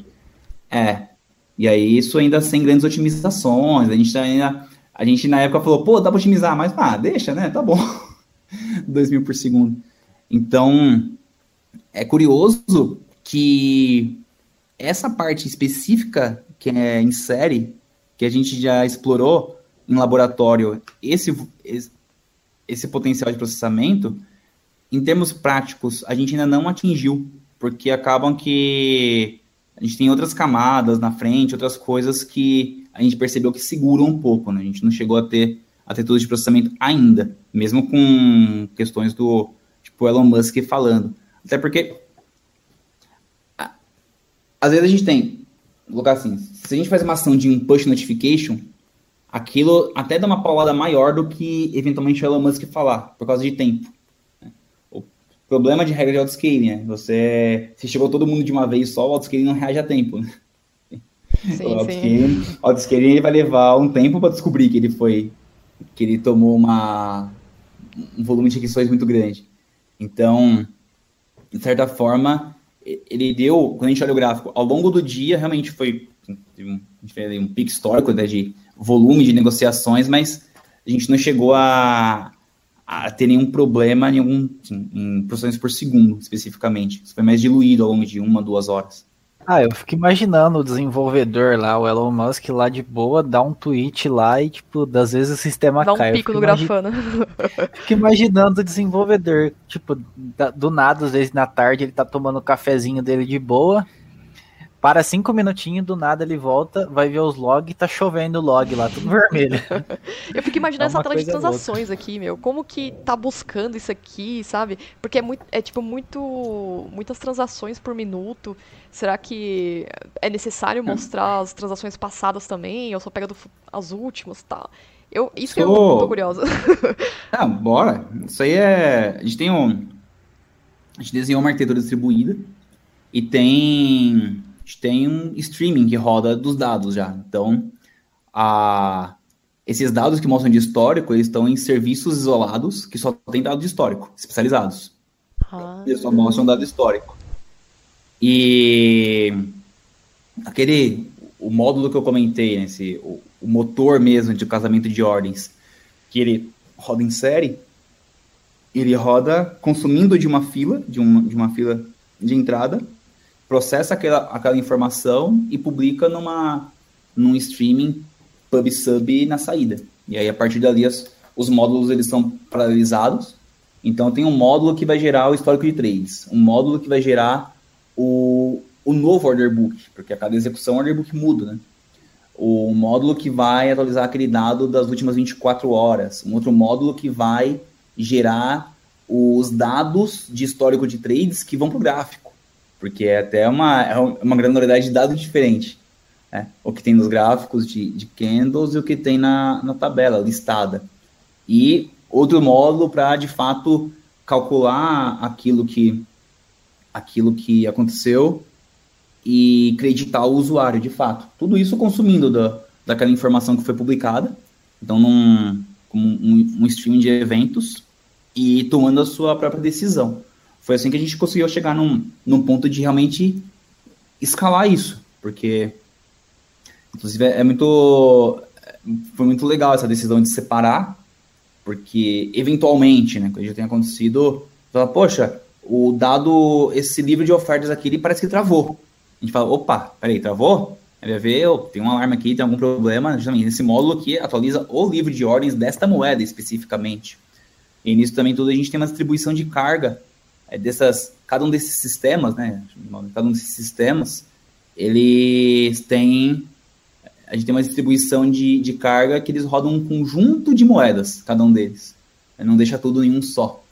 É. E aí isso ainda sem grandes otimizações. A gente ainda. A gente na época falou, pô, dá para otimizar, mas ah, deixa, né? Tá bom. 2 mil por segundo. Então, é curioso que essa parte específica que é em série, que a gente já explorou em laboratório, esse, esse, esse potencial de processamento, em termos práticos, a gente ainda não atingiu, porque acabam que a gente tem outras camadas na frente, outras coisas que a gente percebeu que seguram um pouco, né? A gente não chegou a ter a ter tudo de processamento ainda, mesmo com questões do tipo Elon Musk falando. Até porque às vezes a gente tem, vou colocar assim, se a gente faz uma ação de um push notification, aquilo até dá uma paulada maior do que eventualmente o Elon Musk falar, por causa de tempo. Problema de regra de autoscaling, né? Você, se chegou todo mundo de uma vez só, o autoscaling não reage a tempo. Né? Sim, o autoscaling ele vai levar um tempo para descobrir que ele foi, que ele tomou uma, um volume de requisições muito grande. Então, de certa forma, ele deu, quando a gente olha o gráfico, ao longo do dia, realmente foi um, um pico histórico né, de volume de negociações, mas a gente não chegou a, a ter nenhum problema em, algum, em processamento por segundo, especificamente. Isso foi mais diluído ao longo de uma, duas horas. Ah, eu fico imaginando o desenvolvedor lá, o Elon Musk lá de boa, dá um tweet lá e, tipo, das vezes o sistema dá cai. Dá um pico no imagi... grafana. fico imaginando o desenvolvedor, tipo, do nada, às vezes na tarde ele tá tomando o cafezinho dele de boa, para cinco minutinhos, do nada ele volta, vai ver os logs, tá chovendo log lá, tudo vermelho. Eu fico imaginando é essa tela de transações louca. aqui, meu. Como que tá buscando isso aqui, sabe? Porque é muito, é tipo muito, muitas transações por minuto. Será que é necessário mostrar as transações passadas também? Ou só pega do, as últimas, tá? Eu, isso Sou... que eu tô curiosa. Ah, bora. Isso aí é. A gente tem um. A gente desenhou uma arquitetura distribuída e tem gente tem um streaming que roda dos dados já. Então, a, esses dados que mostram de histórico, eles estão em serviços isolados que só tem dado de histórico, especializados. Ah. Eles só mostram dado histórico. E aquele o módulo que eu comentei, né, esse, o, o, motor mesmo de casamento de ordens, que ele roda em série, ele roda consumindo de uma fila, de uma, de uma fila de entrada, processa aquela, aquela informação e publica numa, num streaming pub-sub na saída. E aí, a partir dali, as, os módulos eles são paralelizados. Então, tem um módulo que vai gerar o histórico de trades, um módulo que vai gerar o, o novo order book, porque a cada execução o order book muda, né? O módulo que vai atualizar aquele dado das últimas 24 horas, um outro módulo que vai gerar os dados de histórico de trades que vão para o gráfico porque é até uma, é uma granularidade de dados diferente. Né? O que tem nos gráficos de, de candles e o que tem na, na tabela listada. E outro módulo para, de fato, calcular aquilo que, aquilo que aconteceu e creditar o usuário, de fato. Tudo isso consumindo da, daquela informação que foi publicada. Então, num, um, um streaming de eventos e tomando a sua própria decisão. Foi assim que a gente conseguiu chegar num, num ponto de realmente escalar isso, porque inclusive é muito foi muito legal essa decisão de separar, porque eventualmente, né, quando já tem acontecido, fala, poxa, o dado esse livro de ofertas aqui, ele parece que travou. A gente fala, opa, peraí, travou? Ele vai ver, tem um alarme aqui, tem algum problema, justamente nesse módulo que atualiza o livro de ordens desta moeda especificamente. E nisso também tudo a gente tem uma distribuição de carga é, dessas, cada um desses sistemas, né? Cada um desses sistemas, eles têm, a gente tem uma distribuição de, de carga que eles rodam um conjunto de moedas, cada um deles. Não deixa tudo em um só.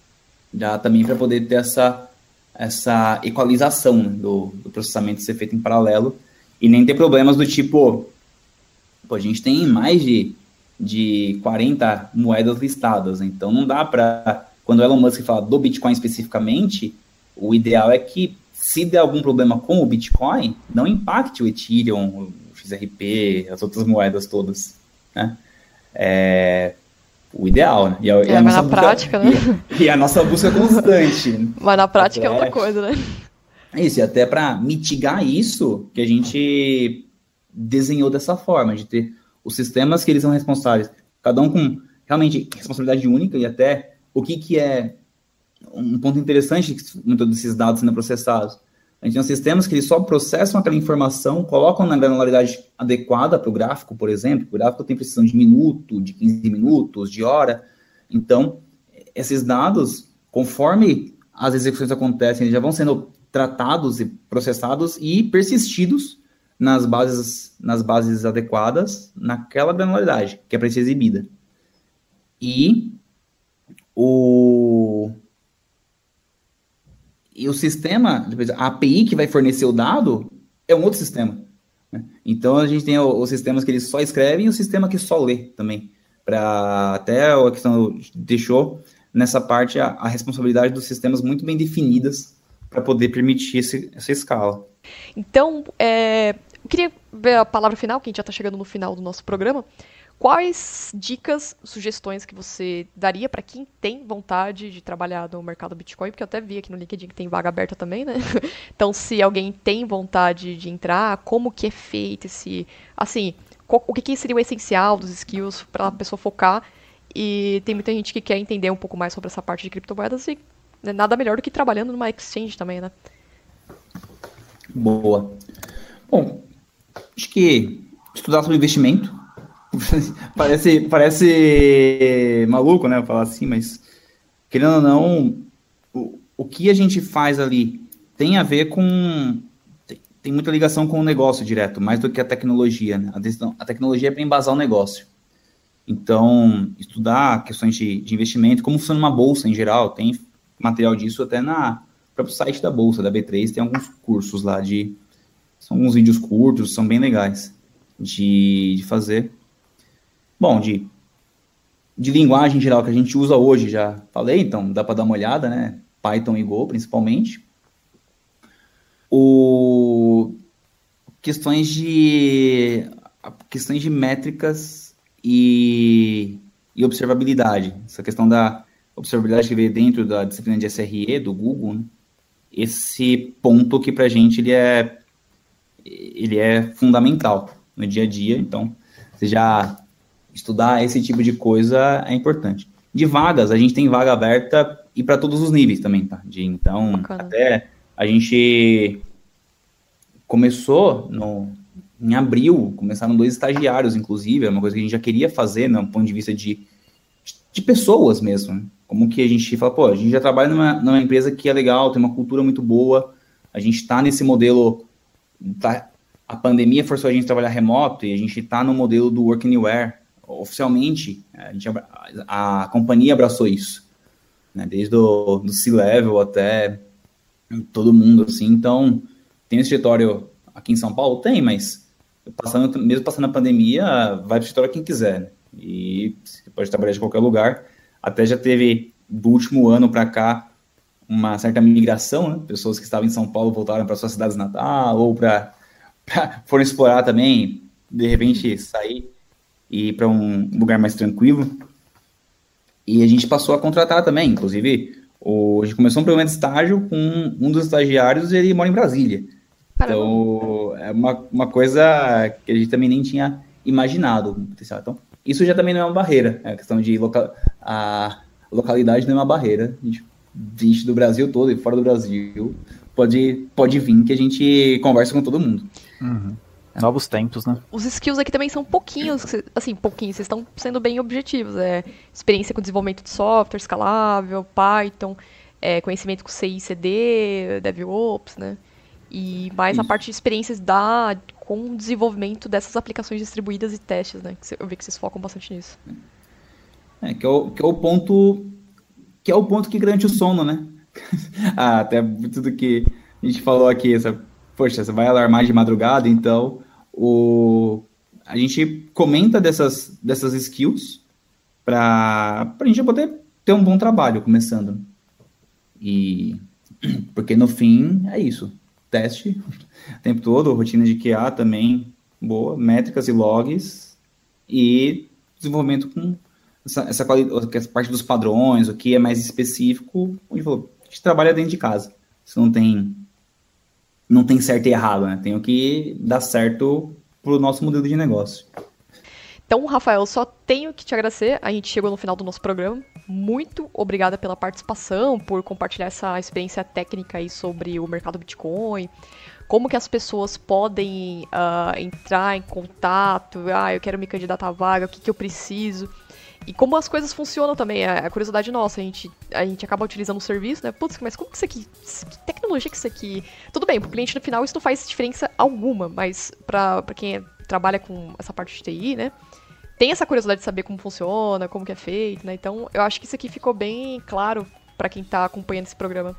Já também para poder ter essa, essa equalização né, do, do processamento ser feito em paralelo e nem ter problemas do tipo, pô, a gente tem mais de, de 40 moedas listadas, então não dá para, quando o Elon Musk fala do Bitcoin especificamente, o ideal é que se der algum problema com o Bitcoin, não impacte o Ethereum, o XRP, as outras moedas todas, né? É o ideal, né? E a, é, e a mas na busca, prática, né? E, e, a nossa busca constante. Mas na prática até, é outra coisa, né? Isso, e até para mitigar isso que a gente desenhou dessa forma, de ter os sistemas que eles são responsáveis, cada um com realmente responsabilidade única e até o que, que é um ponto interessante que muitos desses dados sendo processados. A gente tem sistemas que eles só processam aquela informação, colocam na granularidade adequada para o gráfico, por exemplo. O gráfico tem precisão de minuto, de 15 minutos, de hora. Então, esses dados, conforme as execuções acontecem, eles já vão sendo tratados e processados e persistidos nas bases, nas bases adequadas, naquela granularidade que é para ser exibida. E o, e o sistema, a API que vai fornecer o dado é um outro sistema. Né? Então a gente tem os sistemas que eles só escrevem e o sistema que só lê também. Para até a questão deixou nessa parte a, a responsabilidade dos sistemas muito bem definidas para poder permitir esse, essa escala. Então, é, eu queria ver a palavra final, que a gente já está chegando no final do nosso programa. Quais dicas, sugestões que você daria para quem tem vontade de trabalhar no mercado Bitcoin? Porque eu até vi aqui no LinkedIn que tem vaga aberta também, né? Então, se alguém tem vontade de entrar, como que é feito esse, assim, o que, que seria o essencial dos skills para a pessoa focar? E tem muita gente que quer entender um pouco mais sobre essa parte de criptomoedas e né, nada melhor do que trabalhando numa exchange também, né? Boa. Bom, acho que estudar sobre investimento parece, parece maluco, né? Falar assim, mas querendo ou não, o, o que a gente faz ali tem a ver com. Tem, tem muita ligação com o negócio direto, mais do que a tecnologia. Né? A, a tecnologia é para embasar o negócio. Então, estudar questões de, de investimento, como funciona uma bolsa em geral, tem material disso até na próprio site da bolsa, da B3, tem alguns cursos lá de. São alguns vídeos curtos, são bem legais de, de fazer. Bom, de, de linguagem geral que a gente usa hoje, já falei, então dá para dar uma olhada, né? Python e Go, principalmente. O, questões de questões de métricas e, e observabilidade. Essa questão da observabilidade que veio dentro da disciplina de SRE do Google, né? esse ponto que para a gente ele é, ele é fundamental no dia a dia. Então, você já estudar esse tipo de coisa é importante. De vagas, a gente tem vaga aberta e para todos os níveis também, tá? De, então, Bacana. até a gente começou no, em abril, começaram dois estagiários, inclusive, é uma coisa que a gente já queria fazer, no né, ponto de vista de, de pessoas mesmo. Né? Como que a gente fala, pô, a gente já trabalha numa, numa empresa que é legal, tem uma cultura muito boa, a gente está nesse modelo, tá, a pandemia forçou a gente a trabalhar remoto e a gente está no modelo do Work Anywhere, oficialmente, a, gente, a, a companhia abraçou isso, né? desde o do C-Level até todo mundo, assim, então, tem um escritório aqui em São Paulo? Tem, mas passando, mesmo passando a pandemia, vai para o escritório quem quiser, e você pode trabalhar de qualquer lugar, até já teve, do último ano para cá, uma certa migração, né? pessoas que estavam em São Paulo voltaram para suas cidades natal, ou para foram explorar também, de repente sair e ir para um lugar mais tranquilo. E a gente passou a contratar também, inclusive, o, a gente começou um programa de estágio com um dos estagiários, ele mora em Brasília. Caramba. Então, é uma, uma coisa que a gente também nem tinha imaginado. Então, isso já também não é uma barreira. É a questão de local, a localidade não é uma barreira. A gente, gente do Brasil todo e fora do Brasil pode, pode vir que a gente conversa com todo mundo. Uhum. Novos tempos, né? Os skills aqui também são pouquinhos, assim, pouquinhos, vocês estão sendo bem objetivos. É experiência com desenvolvimento de software escalável, Python, é, conhecimento com CI, CD, DevOps, né? E mais Isso. a parte de experiências da, com o desenvolvimento dessas aplicações distribuídas e testes, né? Eu vi que vocês focam bastante nisso. É, que é o, que é o ponto que é o ponto que garante o sono, né? ah, até tudo que a gente falou aqui, essa, poxa, você vai alarmar de madrugada, então o, a gente comenta dessas, dessas skills para a gente poder ter um bom trabalho começando. E porque no fim é isso. Teste o tempo todo, rotina de QA também boa, métricas e logs e desenvolvimento com essa, essa, essa parte dos padrões, o que é mais específico, a gente trabalha dentro de casa. Isso não tem não tem certo e errado, né? Tem o que dar certo para o nosso modelo de negócio. Então, Rafael, só tenho que te agradecer. A gente chegou no final do nosso programa. Muito obrigada pela participação, por compartilhar essa experiência técnica aí sobre o mercado Bitcoin, como que as pessoas podem uh, entrar em contato, ah, eu quero me candidatar à vaga, o que, que eu preciso. E como as coisas funcionam também, é a curiosidade nossa, a gente, a gente acaba utilizando o serviço, né? Putz, mas como que isso aqui, que tecnologia que isso aqui... Tudo bem, pro cliente no final isso não faz diferença alguma, mas pra, pra quem trabalha com essa parte de TI, né? Tem essa curiosidade de saber como funciona, como que é feito, né? Então, eu acho que isso aqui ficou bem claro para quem tá acompanhando esse programa.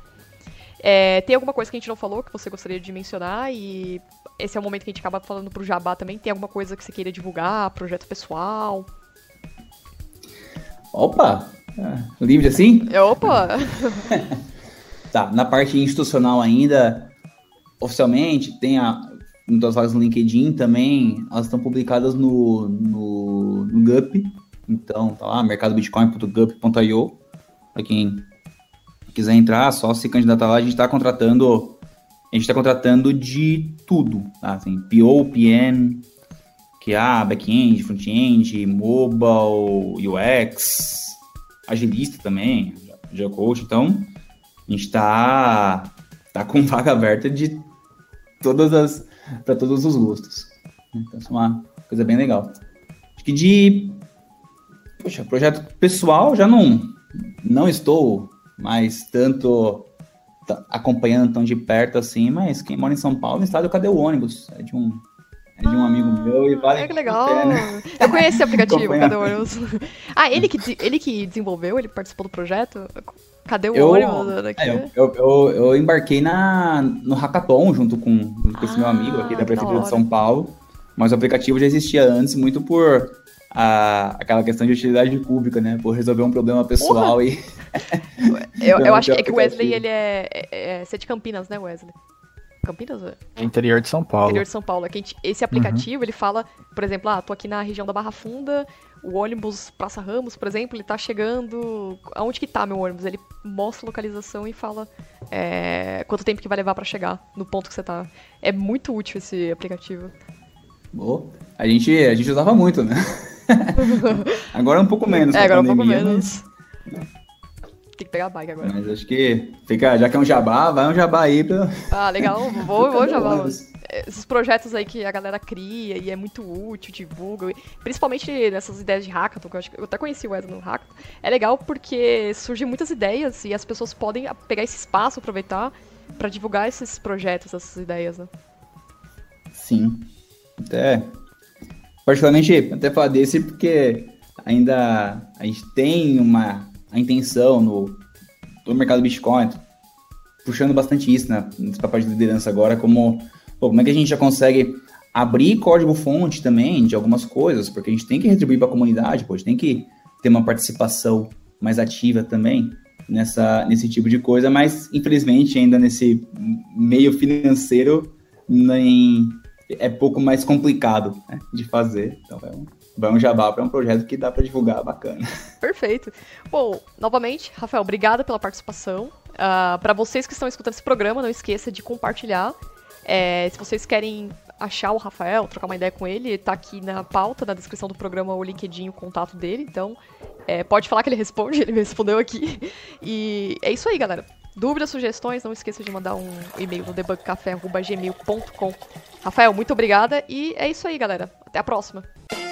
É, tem alguma coisa que a gente não falou que você gostaria de mencionar? E esse é o momento que a gente acaba falando pro Jabá também. Tem alguma coisa que você queira divulgar, projeto pessoal? Opa! É, livre assim? É, opa! tá, na parte institucional ainda, oficialmente, tem a, muitas vagas no LinkedIn também, elas estão publicadas no, no, no GUP, então tá lá, mercadobitcoin.gup.io, para quem quiser entrar, só se candidatar lá, a gente está contratando, a gente está contratando de tudo, tá? Assim, PO, PM, QA, back-end, front-end, mobile, UX, agilista também, já coach, então a gente está tá com vaga aberta de todas as para todos os gostos. Então, isso é uma coisa bem legal. Acho que de poxa, projeto pessoal já não não estou mais tanto acompanhando tão de perto assim, mas quem mora em São Paulo, no estado Cadê o ônibus? É de um é de um amigo meu e vale. É que legal. Pé, Eu conheci o aplicativo, Cadê o ônibus? Ah, ele que, ele que desenvolveu, ele participou do projeto? Cadê o eu, ônibus daqui? É, eu, eu, eu, embarquei na, no Hackathon junto com, com ah, esse meu amigo aqui da Prefeitura de São Paulo. Mas o aplicativo já existia antes, muito por a, aquela questão de utilidade pública, né? Por resolver um problema pessoal Porra. e. eu, eu acho que, é que o Wesley ele é, é, é, de Campinas, né, Wesley? Campinas? É interior de São Paulo. Interior de São Paulo. É gente, esse aplicativo, uhum. ele fala, por exemplo, ah, tô aqui na região da Barra Funda, o ônibus Praça Ramos, por exemplo, ele tá chegando. Aonde que tá meu ônibus? Ele mostra a localização e fala é, quanto tempo que vai levar para chegar no ponto que você tá. É muito útil esse aplicativo. Boa. A gente, a gente usava muito, né? agora é um pouco menos. É, agora pandemia, um pouco menos. Mas... Que pegar a bike agora. Mas acho que fica, já que é um jabá, vai um jabá aí pra. Ah, legal. Vou, vou jabá. Esses projetos aí que a galera cria e é muito útil, divulga, principalmente nessas ideias de hackathon, que eu, acho que eu até conheci o Wesley no hackathon, é legal porque surgem muitas ideias e as pessoas podem pegar esse espaço, aproveitar para divulgar esses projetos, essas ideias, né? Sim. Até, particularmente, até falar desse porque ainda a gente tem uma a intenção no, no mercado Bitcoin, puxando bastante isso né, nesse papel de liderança agora, como, pô, como é que a gente já consegue abrir código-fonte também de algumas coisas, porque a gente tem que retribuir para a comunidade, pô, a gente tem que ter uma participação mais ativa também nessa, nesse tipo de coisa, mas infelizmente ainda nesse meio financeiro nem, é pouco mais complicado né, de fazer. Então é um, vai um jabá para um projeto que dá para divulgar bacana. Perfeito. Bom, novamente, Rafael, obrigada pela participação. Uh, ah, para vocês que estão escutando esse programa, não esqueça de compartilhar. É, se vocês querem achar o Rafael, trocar uma ideia com ele, tá aqui na pauta, na descrição do programa, o LinkedIn, o contato dele. Então, é, pode falar que ele responde, ele me respondeu aqui. E é isso aí, galera. Dúvidas, sugestões, não esqueça de mandar um e-mail no debugcafé.gmail.com Rafael, muito obrigada e é isso aí, galera. Até a próxima.